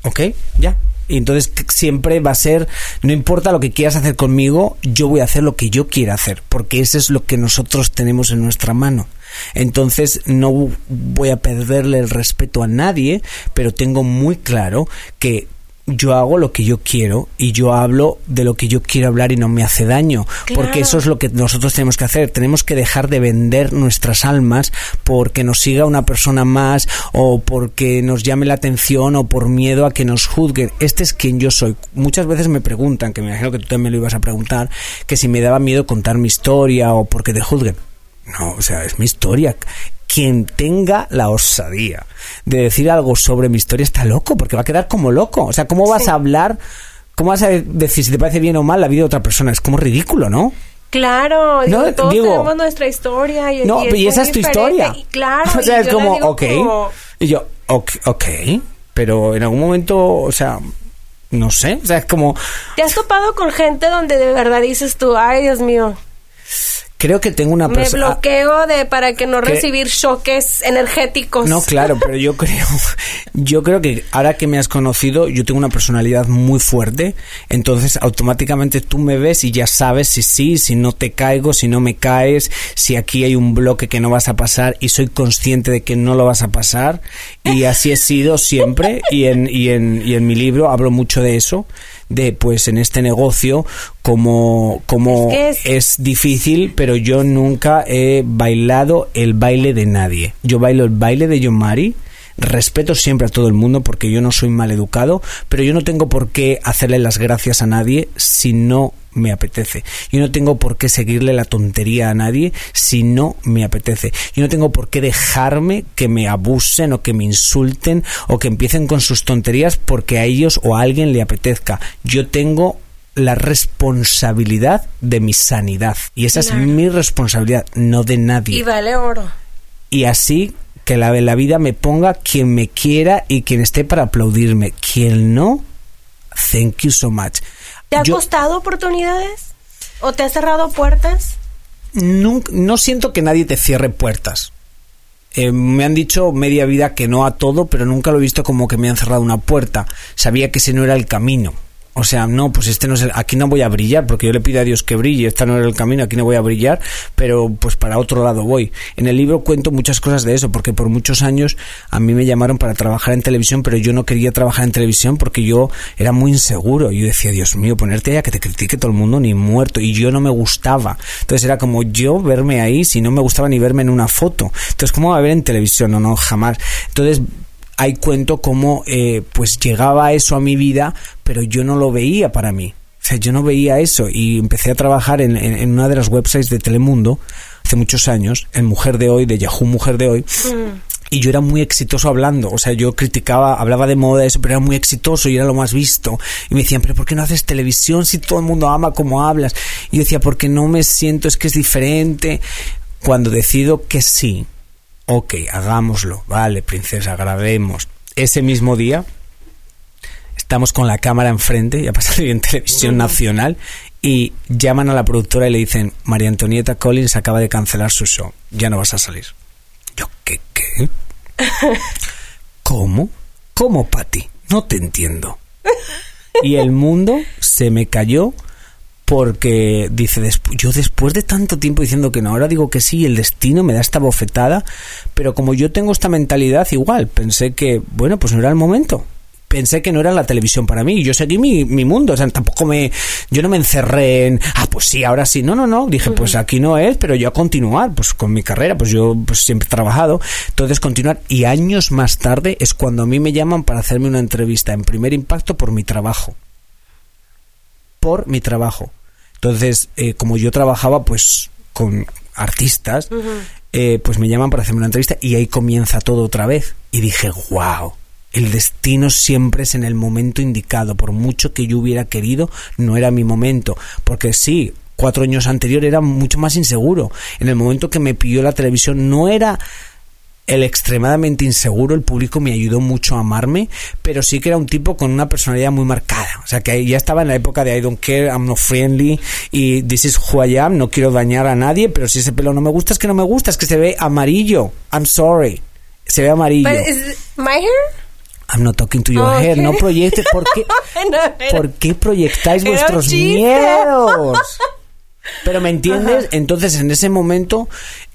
¿Ok? Ya. Y entonces siempre va a ser, no importa lo que quieras hacer conmigo, yo voy a hacer lo que yo quiera hacer, porque eso es lo que nosotros tenemos en nuestra mano. Entonces no voy a perderle el respeto a nadie, pero tengo muy claro que yo hago lo que yo quiero y yo hablo de lo que yo quiero hablar y no me hace daño. Porque eso es lo que nosotros tenemos que hacer. Tenemos que dejar de vender nuestras almas porque nos siga una persona más o porque nos llame la atención o por miedo a que nos juzguen. Este es quien yo soy. Muchas veces me preguntan, que me imagino que tú también me lo ibas a preguntar, que si me daba miedo contar mi historia o porque te juzguen. No, o sea, es mi historia quien tenga la osadía de decir algo sobre mi historia está loco, porque va a quedar como loco. O sea, ¿cómo vas a hablar? ¿Cómo vas a decir si te parece bien o mal la vida de otra persona? Es como ridículo, ¿no?
Claro, no, todos tenemos nuestra historia. Y,
no, y, esa es tu historia.
claro.
O sea, es como, ok. Y yo, okay, ok, pero en algún momento, o sea, no sé, o sea, es como...
¿Te has topado con gente donde de verdad dices tú, ay, Dios mío,
creo que tengo una
persona... Me bloqueo de para que no recibir choques energéticos.
No, claro, pero yo creo, yo creo que ahora que me has conocido, yo tengo una personalidad muy fuerte, entonces automáticamente tú me ves y ya sabes si sí, si no te caigo, si no me caes, si aquí hay un bloque que no vas a pasar y soy consciente de que no lo vas a pasar. Y así he sido siempre. Y en, y en, y en mi libro hablo mucho de eso de pues en este negocio como, como es, difícil, pero yo nunca he bailado el baile de nadie. Yo bailo el baile de John Mari respeto siempre a todo el mundo porque yo no soy mal educado, pero yo no tengo por qué hacerle las gracias a nadie si no me apetece. Yo no tengo por qué seguirle la tontería a nadie si no me apetece. Yo no tengo por qué dejarme que me abusen o que me insulten o que empiecen con sus tonterías porque a ellos o a alguien le apetezca. Yo tengo la responsabilidad de mi sanidad y esa es mi responsabilidad, no de nadie.
Y vale oro.
Y así que la, la vida me ponga quien me quiera y quien esté para aplaudirme. Quien no, thank you so much.
¿Te ha costado oportunidades? ¿O te ha cerrado puertas?
No, no siento que nadie te cierre puertas. Eh, me han dicho media vida que no a todo, pero nunca lo he visto como que me han cerrado una puerta. Sabía que ese no era el camino. O sea, no, pues este no es el, aquí no voy a brillar, porque yo le pido a Dios que brille, este no era el camino, aquí no voy a brillar, pero pues para otro lado voy. En el libro cuento muchas cosas de eso, porque por muchos años a mí me llamaron para trabajar en televisión, pero yo no quería trabajar en televisión porque yo era muy inseguro. Yo decía, Dios mío, ponerte ahí a que te critique todo el mundo ni muerto, y yo no me gustaba. Entonces era como yo verme ahí, si no me gustaba ni verme en una foto. Entonces, ¿cómo va a ver en televisión? No, no, jamás. Entonces, ahí cuento cómo eh, pues llegaba eso a mi vida, pero yo no lo veía para mí. O sea, yo no veía eso y empecé a trabajar en, una de las websites de Telemundo hace muchos años, en Mujer de Hoy, de Yahoo Mujer de Hoy. Mm. Y yo era muy exitoso hablando, o sea, yo criticaba, hablaba de moda, eso, pero era muy exitoso y era lo más visto. Y me decían, pero ¿por qué no haces televisión si todo el mundo ama como hablas? Y yo decía, porque no me siento, es que es diferente. Cuando decido que sí, ok, hagámoslo, vale, princesa, grabemos. Ese mismo día estamos con la cámara enfrente, ya pasa en televisión nacional, y llaman a la productora y le dicen, María Antonieta Collins acaba de cancelar su show, ya no vas a salir. Yo, ¿qué? ¿Qué? ¿Cómo? ¿Cómo, Patti? No te entiendo. Y el mundo se me cayó porque dice, yo después de tanto tiempo diciendo que no, ahora digo que sí, el destino me da esta bofetada, pero como yo tengo esta mentalidad igual, pensé que, bueno, pues no era el momento. Pensé que no era la televisión para mí. Yo seguí mi, mi mundo. O sea, tampoco me. Yo no me encerré en. Ah, pues sí, ahora sí. No, no, no. Dije, pues aquí no es, pero yo a continuar. Pues con mi carrera. Pues yo pues siempre he trabajado. Entonces, continuar. Y años más tarde es cuando a mí me llaman para hacerme una entrevista en primer impacto por mi trabajo. Por mi trabajo. Entonces, eh, como yo trabajaba pues con artistas, eh, pues me llaman para hacerme una entrevista y ahí comienza todo otra vez. Y dije, wow, el destino siempre es en el momento indicado. Por mucho que yo hubiera querido, no era mi momento. Porque sí, cuatro años anterior era mucho más inseguro. En el momento que me pidió la televisión no era el extremadamente inseguro, el público me ayudó mucho a amarme, pero sí que era un tipo con una personalidad muy marcada. O sea, que ya estaba en la época de I don't care, I'm not friendly y this is who I am, no quiero dañar a nadie, pero si ese pelo no me gusta, es que no me gusta, es que se ve amarillo. I'm sorry. Se ve amarillo.
But is my hair?
I'm not talking to your
Oh,
hair.
okay.
No proyectes. ¿Por qué,
No, era-
¿por qué proyectáis vuestros miedos? Pero me entiendes, entonces en ese momento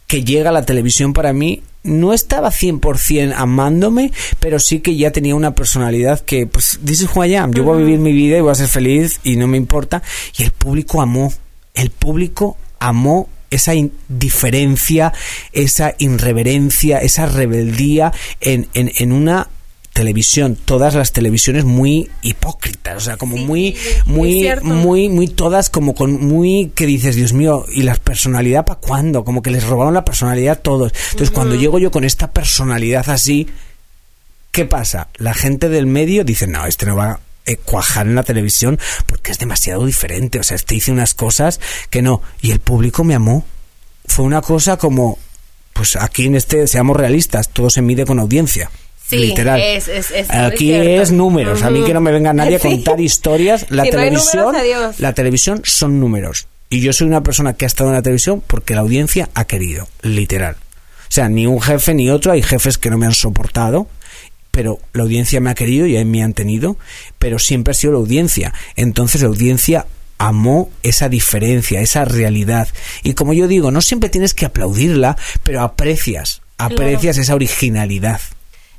que llega la televisión para mí, no estaba 100% amándome, pero sí que ya tenía una personalidad que, pues, I am. Yo voy a vivir mi vida y voy a ser feliz y no me importa. Y el público amó, el público amó esa indiferencia, esa irreverencia, esa rebeldía en, en, en una televisión, todas las televisiones muy hipócritas, o sea, como muy,
es
muy,
cierto.
muy, muy todas como con muy que dices, Dios mío, ¿y la personalidad para cuándo? Como que les robaron la personalidad a todos. Entonces, cuando llego yo con esta personalidad así, ¿qué pasa? La gente del medio dice, no, este no va a cuajar en la televisión porque es demasiado diferente, o sea, este hice unas cosas que no, y el público me amó. Fue una cosa como, pues aquí en este, seamos realistas, todo se mide con audiencia.
Sí,
literal.
es- es- es-
Aquí
es
números. A mí que no me venga nadie a contar historias. La
Si no
televisión,
números, adiós.
la televisión son números. Y yo soy una persona que ha estado en la televisión porque la audiencia ha querido, literal. O sea, ni un jefe ni otro. Hay jefes que no me han soportado, pero la audiencia me ha querido y ahí me han tenido. Pero siempre ha sido la audiencia. Entonces la audiencia amó esa diferencia, esa realidad. Y como yo digo, no siempre tienes que aplaudirla, pero aprecias, aprecias esa originalidad.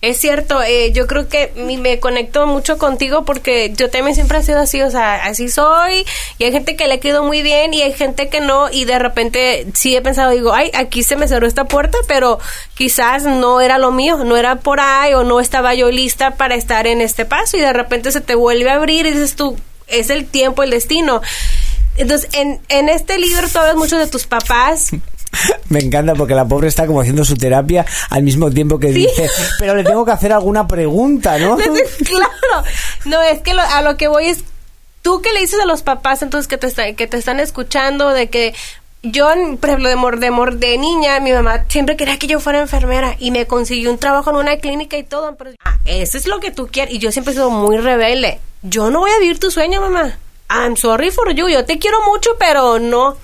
Es cierto, eh, yo creo que me conecto mucho contigo porque yo también siempre he sido así, o sea, así soy y hay gente que le quedó muy bien y hay gente que no y de repente sí he pensado, digo, ay, aquí se me cerró esta puerta, pero quizás no era lo mío, no era por ahí o no estaba yo lista para estar en este paso y de repente se te vuelve a abrir y dices es el tiempo, el destino. Entonces, en, en este libro tú hablas mucho de tus papás,
Me encanta porque la pobre está como haciendo su terapia al mismo tiempo que dice, pero le tengo que hacer alguna pregunta, ¿no?
claro. No, es que lo- a lo que voy es, tú que le dices a los papás entonces que te, está- que te están escuchando, de que yo, por ejemplo, de, mor, de, mor- de niña, mi mamá siempre quería que yo fuera enfermera y me consiguió un trabajo en una clínica y todo, pero ah, eso es lo que tú quieres. Y yo siempre he sido muy rebelde. Yo no voy a vivir tu sueño, mamá. I'm sorry for you. Yo te quiero mucho, pero no.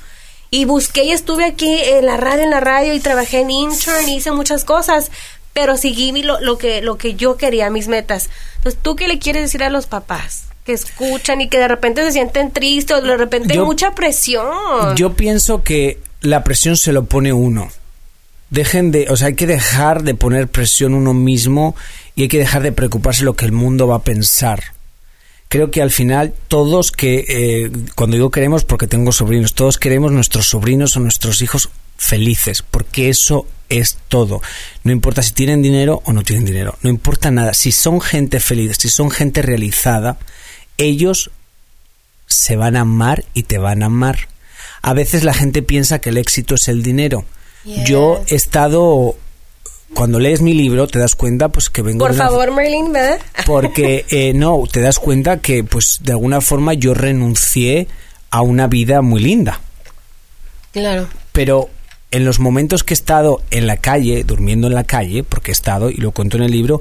Y busqué y estuve aquí en la radio, en la radio y trabajé en intern y hice muchas cosas, pero seguí mi- lo, lo que lo que yo quería, mis metas. Entonces, ¿tú qué le quieres decir a los papás? Que escuchan y que de repente se sienten tristes o de repente
Yo-
hay mucha presión.
Yo pienso que la presión se lo pone uno. Dejen de, o sea, hay que dejar de poner presión uno mismo y hay que dejar de preocuparse lo que el mundo va a pensar. Creo que al final todos que, eh, cuando digo queremos, porque tengo sobrinos, todos queremos nuestros sobrinos o nuestros hijos felices, porque eso es todo. No importa si tienen dinero o no tienen dinero, no importa nada. Si son gente feliz, si son gente realizada, ellos se van a amar y te van a amar. A veces la gente piensa que el éxito es el dinero.
Yes.
Yo he estado cuando lees mi libro te das cuenta pues que vengo
Por
de una-
favor, Merlin, ¿verdad?
porque eh, no te das cuenta que pues de alguna forma yo renuncié a una vida muy linda
Claro.
pero en los momentos que he estado en la calle durmiendo en la calle porque he estado y lo cuento en el libro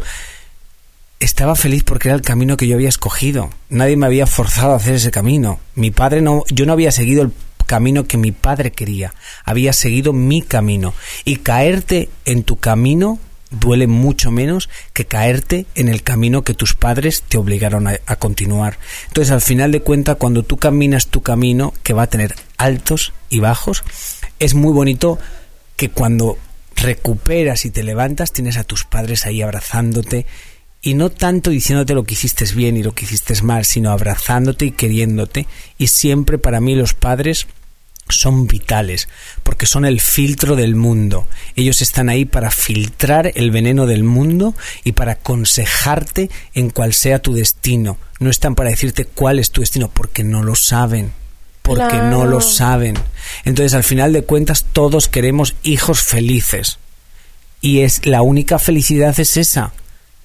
estaba feliz porque era el camino que yo había escogido nadie me había forzado a hacer ese camino mi padre no yo no había seguido el camino que mi padre quería había seguido mi camino y caerte en tu camino duele mucho menos que caerte en el camino que tus padres te obligaron a, continuar. Entonces, al final de cuentas, cuando tú caminas tu camino, que va a tener altos y bajos, es muy bonito que cuando recuperas y te levantas, tienes a tus padres ahí abrazándote y no tanto diciéndote lo que hiciste bien y lo que hiciste mal, sino abrazándote y queriéndote. Y siempre para mí los padres son vitales, porque son el filtro del mundo. Ellos están ahí para filtrar el veneno del mundo y para aconsejarte en cuál sea tu destino. No están para decirte cuál es tu destino, porque no lo saben. Porque
Claro.
no lo saben. Entonces, al final de cuentas, todos queremos hijos felices. Y es la única felicidad es esa.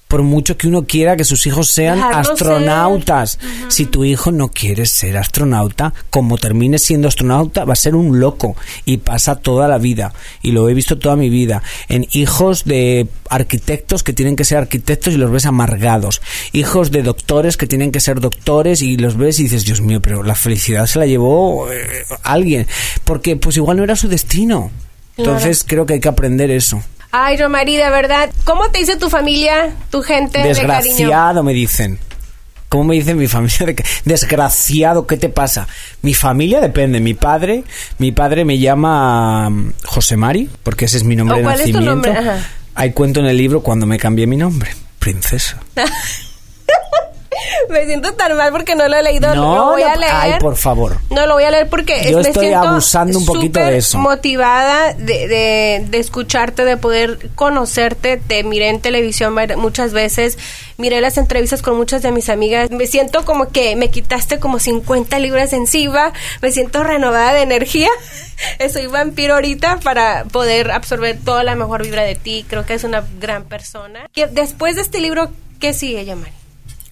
Por mucho que uno quiera que sus hijos sean astronautas. Si tu hijo no quiere ser astronauta, como termine siendo astronauta, va a ser un loco y pasa toda la vida. Y lo he visto toda mi vida. En hijos de arquitectos que tienen que ser arquitectos y los ves amargados. Hijos de doctores que tienen que ser doctores y los ves y dices, Dios mío, pero la felicidad se la llevó eh, alguien. Porque pues igual no era su destino. Entonces creo que hay que aprender eso.
Ay, Romari, de verdad, ¿cómo te dice tu familia, tu gente de cariño?
Desgraciado, me dicen. ¿Cómo me dicen mi familia? Desgraciado, ¿qué te pasa? Mi familia depende. Mi padre, mi padre me llama mm, José Mari, porque ese es mi nombre
¿O
de nacimiento. Hay cuento en el libro cuando me cambié mi nombre. Princesa.
Me siento tan mal porque no lo he leído.
No,
lo voy a leer.
ay, por favor.
No, lo voy a leer porque
Yo
me
estoy
siento
abusando un poquito de eso.
motivada de, de, de escucharte, de poder conocerte. Te miré en televisión muchas veces, miré las entrevistas con muchas de mis amigas. Me siento como que me quitaste como 50 libras encima. Me siento renovada de energía. Soy vampiro ahorita para poder absorber toda la mejor vibra de ti. Creo que es una gran persona. Que Después de este libro, ¿qué sigue, Yamari?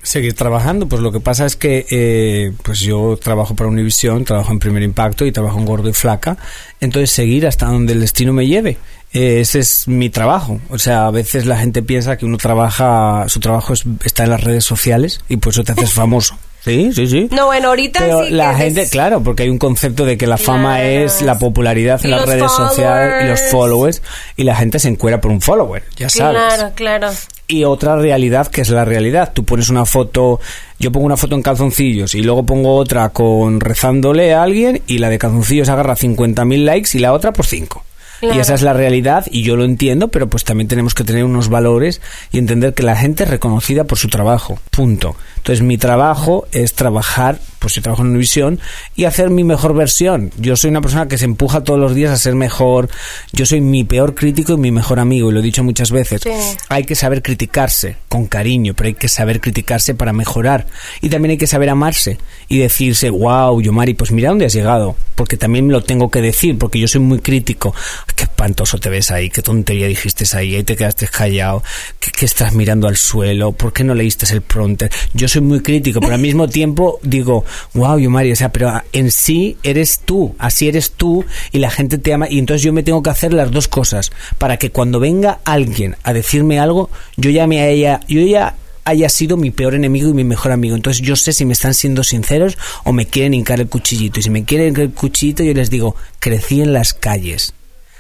Seguir trabajando, pues lo que pasa es que eh, pues yo trabajo para Univision, trabajo en Primer Impacto y trabajo en Gordo y Flaca, entonces seguir hasta donde el destino me lleve. Eh, ese es mi trabajo. O sea, a veces la gente piensa que uno trabaja, su trabajo es- está en las redes sociales y por eso te haces famoso. Sí, sí, sí.
No, bueno, ahorita
Pero
sí
la
que
gente, claro, porque hay un concepto de que la fama
Claro.
es la popularidad en
Y
las redes sociales y los
followers.
followers y la gente se encuera por un follower, ya sabes
Claro, claro.
Y otra realidad que es la realidad. Tú pones una foto, yo pongo una foto en calzoncillos y luego pongo otra con rezándole a alguien y la de calzoncillos agarra 50.000 likes y la otra por 5.
Claro.
Y esa es la realidad y yo lo entiendo, pero pues también tenemos que tener unos valores y entender que la gente es reconocida por su trabajo. Punto. Entonces mi trabajo es trabajar, pues yo trabajo en Univisión y hacer mi mejor versión. Yo soy una persona que se empuja todos los días a ser mejor. Yo soy mi peor crítico y mi mejor amigo y lo he dicho muchas veces.
Sí.
Hay que saber criticarse con cariño, pero hay que saber criticarse para mejorar. Y también hay que saber amarse y decirse, wow, Yomari, pues mira dónde has llegado. Porque también lo tengo que decir, porque yo soy muy crítico. Qué espantoso te ves ahí, qué tontería dijiste ahí, ahí te quedaste callado, ¿Qué, qué estás mirando al suelo, ¿por qué no leíste el pronter? Yo soy muy crítico, pero al mismo tiempo digo, wow, Yomari, o sea, pero en sí eres tú, así eres tú y la gente te ama. Y entonces yo me tengo que hacer las dos cosas para que cuando venga alguien a decirme algo, yo ya me haya, yo ya haya sido mi peor enemigo y mi mejor amigo. Entonces yo sé si me están siendo sinceros o me quieren hincar el cuchillito. Y si me quieren hincar el cuchillito, yo les digo, crecí en las calles.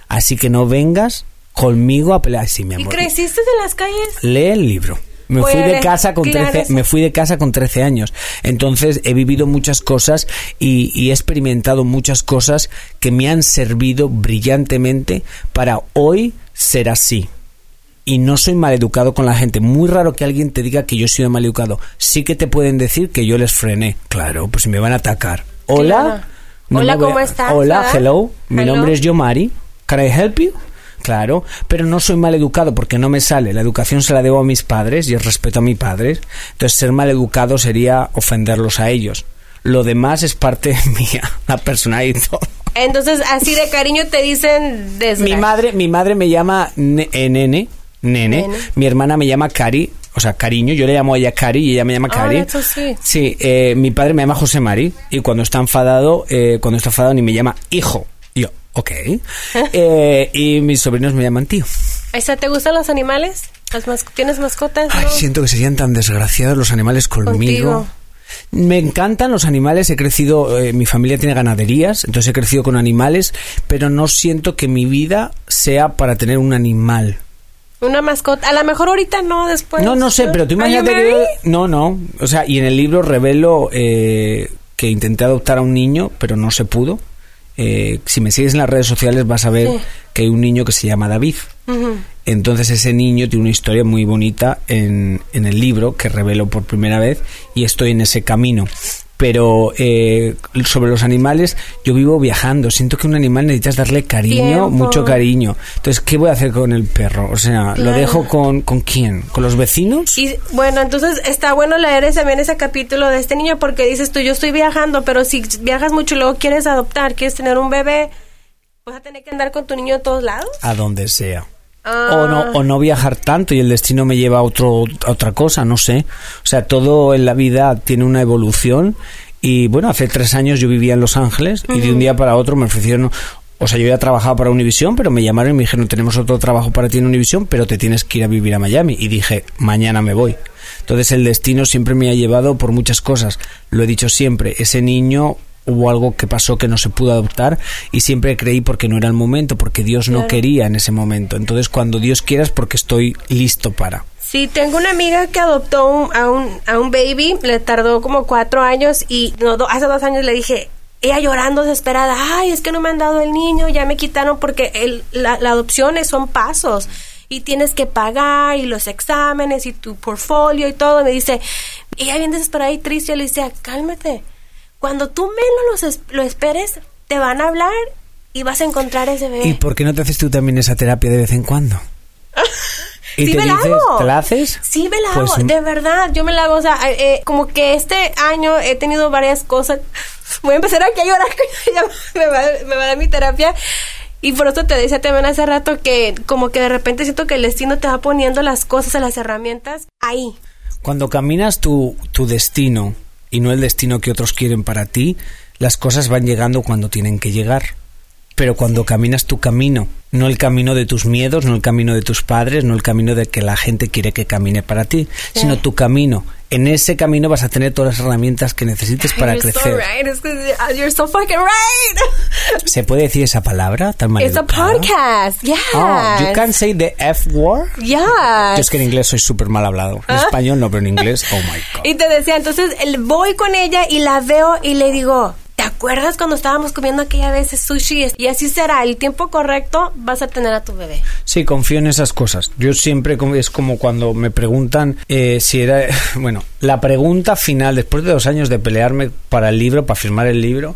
Así que no vengas conmigo a pelear. Sí, mi
¿Y
amor.
creciste en las calles?
Lee el libro. Me fui de
Pues,
casa con
claro,
13,
sí.
me fui de casa con 13 años. Entonces he vivido muchas cosas y, y he experimentado muchas cosas que me han servido brillantemente para hoy ser así. Y no soy maleducado con la gente. Muy raro que alguien te diga que yo soy maleducado. Sí que te pueden decir que yo les frené. Claro, pues me van a atacar. Hola.
Claro. Hola, ¿cómo
a-
estás?
Hola,
¿Ah?
hello. Mi
Hello.
nombre es Yomari. Can I help you? Claro, pero no soy maleducado porque no me sale. La educación se la debo a mis padres y el respeto a mis padres. Entonces, ser maleducado sería ofenderlos a ellos. Lo demás es parte mía, la personalidad.
Entonces, así de cariño te dicen desde
Mi madre, mi madre me llama eh, nene, nene. Mi hermana me llama Cari, o sea, cariño. Yo le llamo a ella Cari y ella me llama
Ah,
Cari. Sí, eh, mi padre me llama José Mari y cuando está enfadado, eh, cuando está enfadado ni me llama hijo. Ok. Eh, y mis sobrinos me llaman tío.
¿Esa ¿Te gustan los animales? ¿Las mas- ¿Tienes mascotas?
Ay,
no?
siento que serían tan desgraciados los animales conmigo.
Contigo.
Me encantan los animales, he crecido, eh, mi familia tiene ganaderías, entonces he crecido con animales, pero no siento que mi vida sea para tener un animal.
Una mascota. A lo mejor ahorita no, después.
No, no sé, pero tú imagínate que No, no. O sea, y en el libro revelo eh, que intenté adoptar a un niño, pero no se pudo. Eh, si me sigues en las redes sociales vas a ver
Sí.
que hay un niño que se llama David. Entonces ese niño tiene una historia muy bonita en, en el libro que revelo por primera vez y estoy en ese camino. Pero eh, sobre los animales, yo vivo viajando. Siento que un animal necesitas darle cariño,
Tiempo.
mucho cariño. Entonces, ¿qué voy a hacer con el perro? O sea, ¿lo
Claro.
dejo con, con quién? ¿Con los vecinos?
Y bueno, entonces está bueno leer también ese capítulo de este niño porque dices tú, yo estoy viajando, pero si viajas mucho y luego quieres adoptar, quieres tener un bebé, vas a tener que andar con tu niño a todos lados.
A donde sea. O no o no viajar tanto y el destino me lleva a otro a otra cosa no sé o sea todo en la vida tiene una evolución y bueno hace tres años yo vivía en Los Ángeles y de un día para otro me ofrecieron o sea, yo ya trabajaba para Univision, pero me llamaron y me dijeron, tenemos otro trabajo para ti en Univision, pero te tienes que ir a vivir a Miami. Y dije, mañana me voy. Entonces el destino siempre me ha llevado por muchas cosas. Lo he dicho siempre, ese niño hubo algo que pasó que no se pudo adoptar y siempre creí porque no era el momento, porque Dios no quería en ese momento. Entonces cuando Dios quiera es porque estoy listo para.
Sí, tengo una amiga que adoptó un- a, un, a un baby, le tardó como cuatro años y no, do- hace dos años le dije, ella llorando desesperada, ay, es que no me han dado el niño, ya me quitaron porque el, la, la adopción es- son pasos y tienes que pagar y los exámenes y tu portfolio y todo. Me dice, ella bien desesperada y triste, le decía, cálmate, cuando tú menos los lo esperes, te van a hablar y vas a encontrar ese bebé.
¿Y por qué no te haces tú también esa terapia de vez en cuando? Y
sí
te
me la
dices,
hago.
¿te la haces?
Sí me la
Pues,
hago, de verdad, yo me la hago. O sea, eh, eh, como que este año he tenido varias cosas. Voy a empezar aquí a llorar que ya me va, me va a dar mi terapia. Y por eso te decía también hace rato que como que de repente siento que el destino te va poniendo las cosas, las herramientas ahí.
Cuando caminas tu, tu destino y no el destino que otros quieren para ti, las cosas van llegando cuando tienen que llegar. Pero cuando caminas tu camino, no el camino de tus miedos, no el camino de tus padres, no el camino de que la gente quiere que camine para ti, sino tu camino. En ese camino vas a tener todas las herramientas que necesites para
you're
crecer.
so right. Que you're so fucking right.
¿Se puede decir esa palabra tan
It's a podcast. Yeah.
Oh, you can say the F word.
Yeah.
Yo es que en inglés soy súper mal hablado. En español no, pero en inglés, oh my god.
Y te decía, entonces voy con ella y la veo y le digo, ¿te acuerdas cuando estábamos comiendo aquella vez sushi? Y así será, el tiempo correcto vas a tener a tu bebé.
Sí, confío en esas cosas. Yo siempre es como cuando me preguntan eh, si era, bueno, la pregunta final después de dos años de pelearme para el libro, para firmar el libro.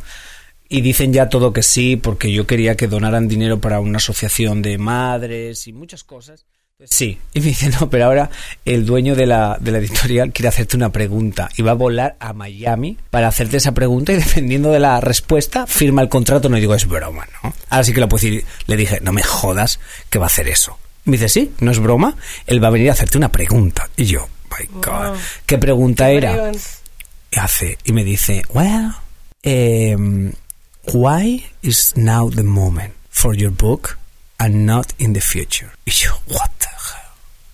Y dicen ya todo que sí, porque yo quería que donaran dinero para una asociación de madres y muchas cosas. Sí, y me dice, no, pero ahora el dueño de la, de la editorial quiere hacerte una pregunta y va a volar a Miami para hacerte esa pregunta y dependiendo de la respuesta firma el contrato. No y digo, es broma, ¿no? Ahora sí que lo puedo decir. Le dije, no me jodas que va a hacer eso. Me dice, sí, no es broma, él va a venir a hacerte una pregunta. Y yo, my God, ¿qué pregunta era? Y hace, y me dice, well, em, why is now the moment for your book and not in the future? Y yo, what?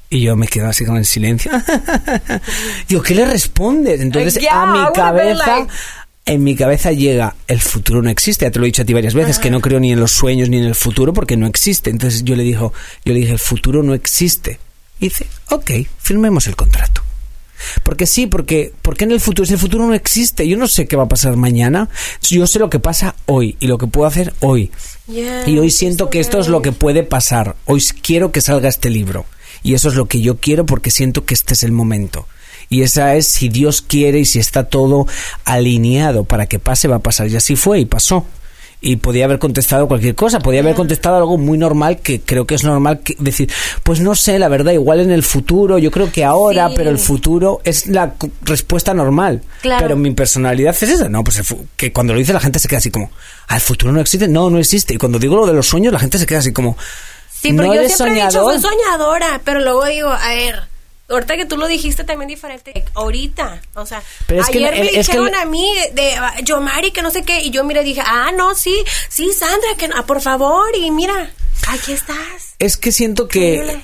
Y yo me quedo así con el silencio. Digo, ¿qué le respondes? Entonces
Yeah,
a mi cabeza,
like-
en mi cabeza llega, el futuro no existe. Ya te lo he dicho a ti varias veces, que no creo ni en los sueños ni en el futuro porque no existe. Entonces yo le dijo, yo le dije, el futuro no existe. Y dice, ok, firmemos el contrato. Porque sí, porque, porque en el futuro, si el futuro no existe, yo no sé qué va a pasar mañana, yo sé lo que pasa hoy y lo que puedo hacer hoy.
Yeah,
Y hoy siento que esto es lo que puede pasar. Hoy quiero que salga este libro. Y eso es lo que yo quiero porque siento que este es el momento. Y esa es si Dios quiere y si está todo alineado para que pase, va a pasar. Y así fue y pasó. Y podía haber contestado cualquier cosa, podía haber contestado algo muy normal que creo que es normal que decir, pues no sé, la verdad, igual en el futuro, yo creo que ahora,
Sí.
pero el futuro es la respuesta normal.
Claro.
Pero mi personalidad es esa, no, pues que cuando lo dice la gente se queda así como, ¿al futuro no existe? No, no existe. Y cuando digo lo de los sueños, la gente se queda así como,
Sí, pero
¿no
yo siempre he dicho, soy soñadora, pero luego digo, a ver, ahorita que tú lo dijiste también diferente, ahorita, o sea,
Pero es que
ayer me
es
dijeron a mí de, de yo Mari que no sé qué, y yo mira dije, ah, no, sí, sí, Sandra, que ah, por favor, y mira, aquí estás.
Es que siento que
Increíble.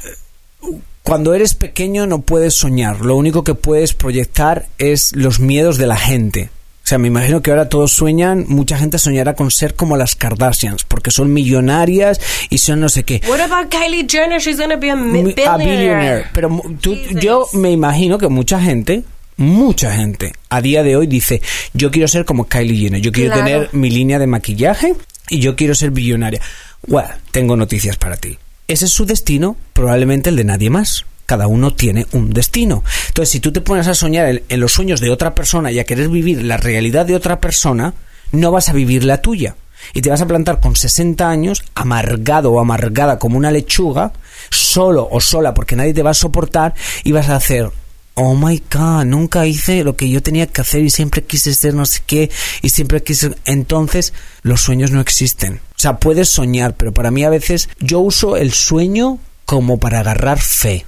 cuando eres pequeño no puedes soñar. Lo único que puedes proyectar es los miedos de la gente. O sea, me imagino que ahora todos sueñan, mucha gente soñará con ser como las Kardashians, porque son millonarias y son no sé qué.
What about Kylie Jenner? She's gonna be a billionaire.
a billionaire. Pero tú- yo me imagino que mucha gente, mucha gente, a día de hoy dice, yo quiero ser como Kylie Jenner, yo quiero
Claro.
tener mi línea de maquillaje y yo quiero ser billonaria. Well, tengo noticias para ti. Ese es su destino, probablemente el de nadie más. Cada uno tiene un destino. Entonces, si tú te pones a soñar en, los sueños de otra persona y a querer vivir la realidad de otra persona, no vas a vivir la tuya. Y te vas a plantar con 60 años, amargado o amargada como una lechuga, solo o sola porque nadie te va a soportar y vas a hacer, oh my god, nunca hice lo que yo tenía que hacer y siempre quise ser no sé qué y siempre quise... Entonces, los sueños no existen. O sea, puedes soñar, pero para mí a veces yo uso el sueño como para agarrar fe.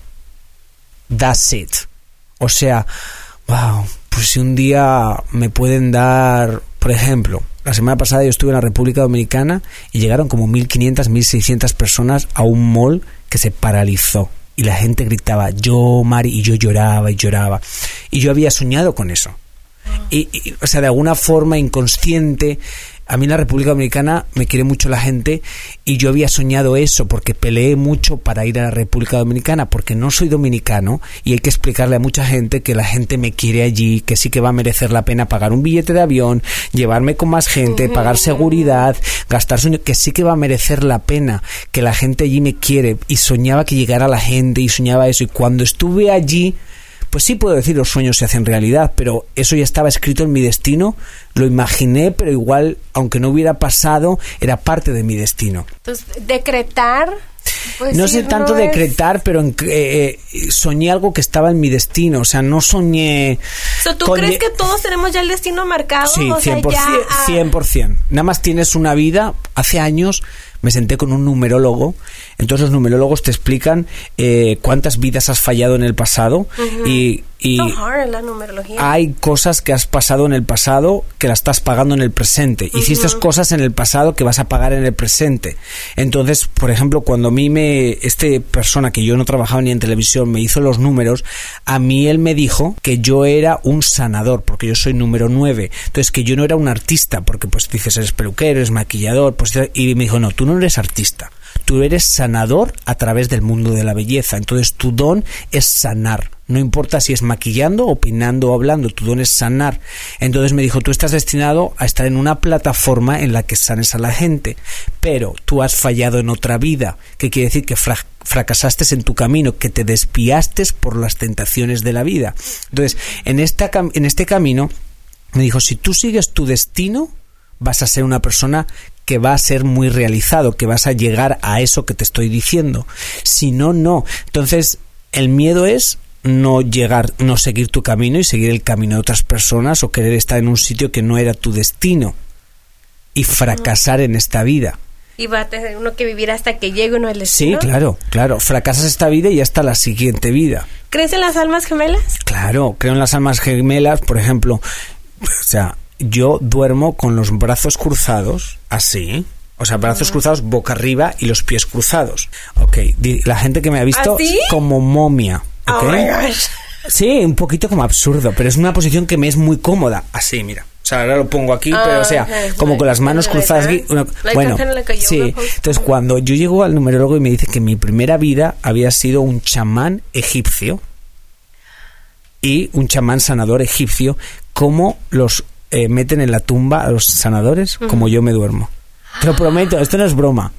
That's it. O sea, wow, pues si un día me pueden dar, por ejemplo, la semana pasada yo estuve en la República Dominicana y llegaron como 1.500, 1.600 personas a un mall que se paralizó. Y la gente gritaba, yo, Mari, y yo lloraba y lloraba. Y yo había soñado con eso. Y, y, o sea, de alguna forma inconsciente, a mí en la República Dominicana me quiere mucho la gente y yo había soñado eso porque peleé mucho para ir a la República Dominicana porque no soy dominicano y hay que explicarle a mucha gente que la gente me quiere allí, que sí que va a merecer la pena pagar un billete de avión, llevarme con más gente, pagar seguridad, gastar sueño, que sí que va a merecer la pena, que la gente allí me quiere. Y soñaba que llegara la gente y soñaba eso. Y cuando estuve allí pues sí puedo decir los sueños se hacen realidad, pero eso ya estaba escrito en mi destino, lo imaginé, pero igual, aunque no hubiera pasado, era parte de mi destino.
Entonces, decretar. Pues
no
sí,
sé tanto
no es-
decretar, pero en- eh, eh, soñé algo que estaba en mi destino, o sea, no soñé...
So, ¿Tú
con-
crees que todos tenemos ya el destino marcado?
Sí,
o sea,
100%,
ya, ah,
100%. Nada más tienes una vida. Hace años me senté con un numerólogo. Entonces los numerólogos te explican eh, cuántas vidas has fallado en el pasado y, y
so hard la numerología.
hay cosas que has pasado en el pasado que las estás pagando en el presente. Hiciste cosas en el pasado que vas a pagar en el presente. Entonces, por ejemplo, cuando a mí me, este persona que yo no trabajaba ni en televisión me hizo los números, a mí él me dijo que yo era un sanador, porque yo soy número 9. Entonces, que yo no era un artista, porque pues dices, eres peluquero, eres maquillador, pues, y me dijo, no, tú no eres artista. Tú eres sanador a través del mundo de la belleza. Entonces tu don es sanar. No importa si es maquillando o peinando o hablando, tu don es sanar. Entonces me dijo, tú estás destinado a estar en una plataforma en la que sanes a la gente, pero tú has fallado en otra vida, que quiere decir que fra- fracasaste en tu camino, que te despiaste por las tentaciones de la vida. Entonces, en, esta, en este camino, me dijo, si tú sigues tu destino, vas a ser una persona que va a ser muy realizado, que vas a llegar a eso que te estoy diciendo. Si no, no. Entonces, el miedo es no llegar, no seguir tu camino y seguir el camino de otras personas o querer estar en un sitio que no era tu destino y fracasar en esta vida.
Y va a tener uno que vivir hasta que llegue uno al
Sí,
destino.
claro, claro. Fracasas esta vida y hasta la siguiente vida.
¿Crees en las almas gemelas?
Claro, creo en las almas gemelas, por ejemplo, o sea, yo duermo con los brazos cruzados, así, o sea, brazos cruzados boca arriba y los pies cruzados. Ok, la gente que me ha visto
¿Así?
como momia.
Oh my gosh.
Sí, un poquito como absurdo, pero es una posición que me es muy cómoda. Así, mira. O sea, ahora lo pongo aquí,
Ah,
pero o sea, como con las manos cruzadas aquí. una- bueno, sí. Entonces, cuando yo llego al numerólogo y me dice que mi primera vida había sido un chamán egipcio y un chamán sanador egipcio, ¿cómo los eh, meten en la tumba a los sanadores? Como yo me duermo. Te lo prometo, esto no es broma.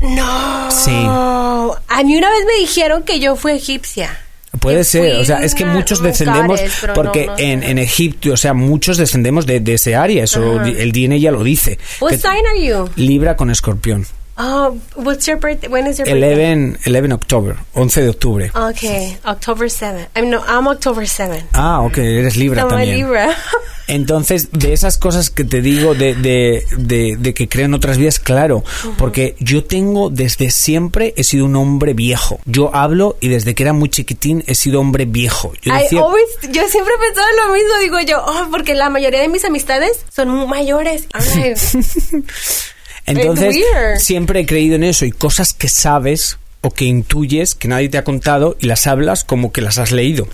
No.
Sí.
A mí una vez me dijeron que yo fui egipcia.
Puede ser, o sea, es que muchos descendemos, porque
no, no sé.
en, en Egipto, o sea, muchos descendemos de, de ese área, eso
Ajá.
el DNA ya lo dice. Que-
sign are you?
Libra con escorpión.
Oh, what's your birthday? When is your birthday?
11, 11 October, 11 de octubre.
Okay, October 7. I mean, no, I'm October 7.
Ah, ok, eres Libra
I'm a
también.
Libra.
Entonces, de esas cosas que te digo, de, de, de, de que creo en otras vidas, claro, porque yo tengo desde siempre, he sido un hombre viejo. Yo hablo y desde que era muy chiquitín he sido hombre viejo. Yo decía,
always, yo siempre he pensado lo mismo, digo yo, oh, porque la mayoría de mis amistades son muy mayores.
Entonces, siempre he creído en eso y cosas que sabes o que intuyes que nadie te ha contado y las hablas como que las has leído.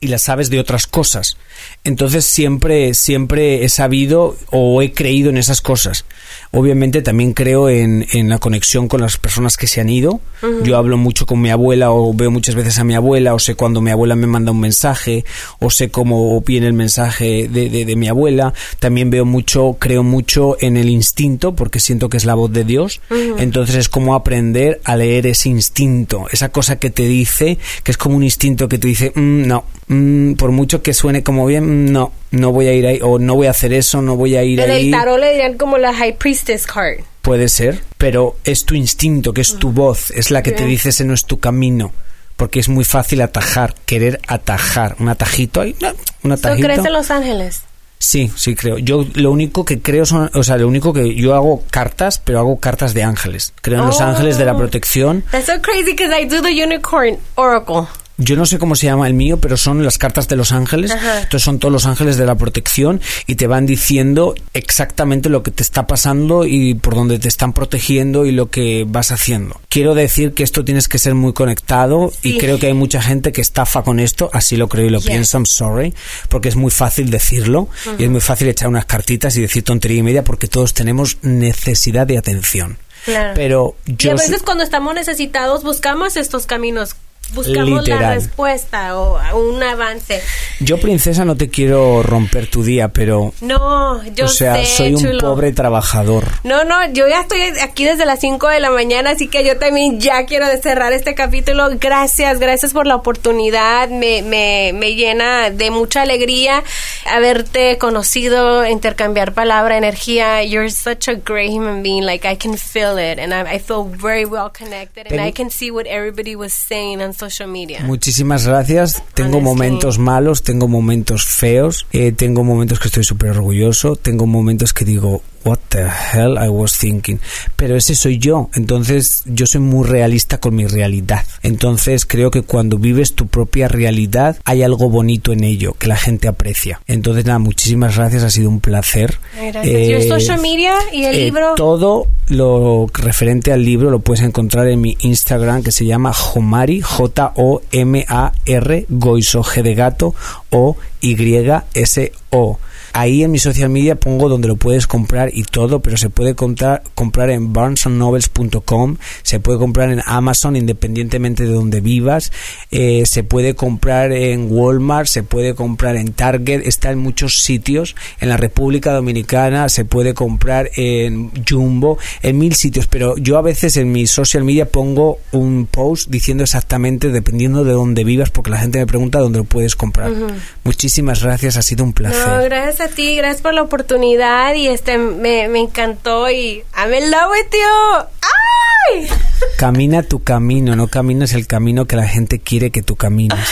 Y las sabes de otras cosas. Entonces siempre, siempre he sabido o he creído en esas cosas. Obviamente también creo en, en la conexión con las personas que se han ido. Yo hablo mucho con mi abuela o veo muchas veces a mi abuela o sé cuando mi abuela me manda un mensaje o sé cómo viene el mensaje de, de- de mi abuela. También veo mucho, creo mucho en el instinto porque siento que es la voz de Dios. Entonces es como aprender a leer ese instinto, esa cosa que te dice, que es como un instinto que te dice, "Mm, no, mm, por mucho que suene como bien, mm, no, no voy a ir ahí o no voy a hacer eso, no voy a ir
en
ahí.
el tarot le dirían como la High Priestess card.
Puede ser, pero es tu instinto, que es tu voz, es la que te dice ese no es tu camino. Porque es muy fácil atajar, querer atajar. Un atajito ahí, no, un
¿Tú
atajito.
crees en los ángeles?
Sí, sí creo. Yo lo único que creo son, o sea, lo único que yo hago cartas, pero hago cartas de ángeles. Creo en los
Oh.
ángeles de la protección.
That's so crazy because I do the unicorn oracle.
Yo no sé cómo se llama el mío, pero son las cartas de los ángeles.
Ajá.
Entonces son todos los ángeles de la protección y te van diciendo exactamente lo que te está pasando y por dónde te están protegiendo y lo que vas haciendo. Quiero decir que esto tienes que ser muy conectado y creo que hay mucha gente que estafa con esto, así lo creo y lo pienso, I'm sorry, porque es muy fácil decirlo y es muy fácil echar unas cartitas y decir tontería y media porque todos tenemos necesidad de atención.
Claro.
Pero
Y
yo
a
sí-
veces cuando estamos necesitados buscamos estos caminos, buscamos la respuesta o un avance.
yo princesa no te quiero romper tu día, pero
No, yo
o sea,
sé,
soy un
chulo.
pobre trabajador.
No, no, yo ya estoy aquí desde las 5 de la mañana, así que yo también ya quiero cerrar este capítulo. Gracias, gracias por la oportunidad. Me, me, me llena de mucha alegría haberte conocido, intercambiar palabra, energía. You're such a great human being. Like, I can feel it, and I, I feel very well connected, and I can see what everybody was saying on social media.
Muchísimas gracias. Tengo
Honestly.
momentos malos, tengo momentos feos, eh, tengo momentos que estoy súper orgulloso, tengo momentos que digo, what the hell I was thinking. Pero ese soy yo. Entonces, yo soy muy realista con mi realidad. Entonces, creo que cuando vives tu propia realidad, hay algo bonito en ello que la gente aprecia. Entonces, nada, muchísimas gracias. Ha sido un placer.
Gracias. Your social media y el
eh,
libro.
Todo lo referente al libro lo puedes encontrar en mi Instagram que se llama Jomari, J-O-M-A-R, Goiso, G de gato, O, Y-S-O. Ahí en mi social media pongo donde lo puedes comprar y todo, pero se puede comprar, comprar en barnesandnobles.com, se puede comprar en Amazon independientemente de donde vivas, eh, se puede comprar en Walmart, se puede comprar en Target, está en muchos sitios, en la República Dominicana, se puede comprar en Jumbo, en mil sitios, pero yo a veces en mi social media pongo un post diciendo exactamente dependiendo de dónde vivas, porque la gente me pregunta dónde lo puedes comprar. Muchísimas gracias, ha sido un placer.
No, gracias a ti, gracias por la oportunidad y este me, me encantó y I'm in love with you. ¡Ay!
Camina tu camino, no camines el camino que la gente quiere que tú camines.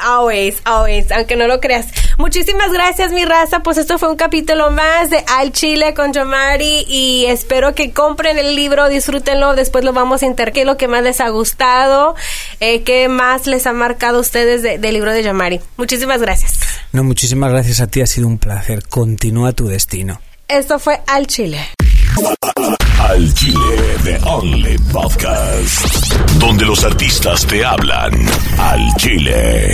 Always, always, aunque no lo creas. Muchísimas gracias, mi raza. Pues esto fue un capítulo más de Al Chile con Yomari y espero que compren el libro, disfrútenlo. Después lo vamos a intercambiar lo que más les ha gustado, eh, qué más les ha marcado a ustedes de- del libro de Yomari. Muchísimas gracias.
No, muchísimas gracias a ti, ha sido un placer. Continúa tu destino.
Esto fue Al Chile.
Al Chile de Only Podcast. Donde los artistas te hablan al Chile.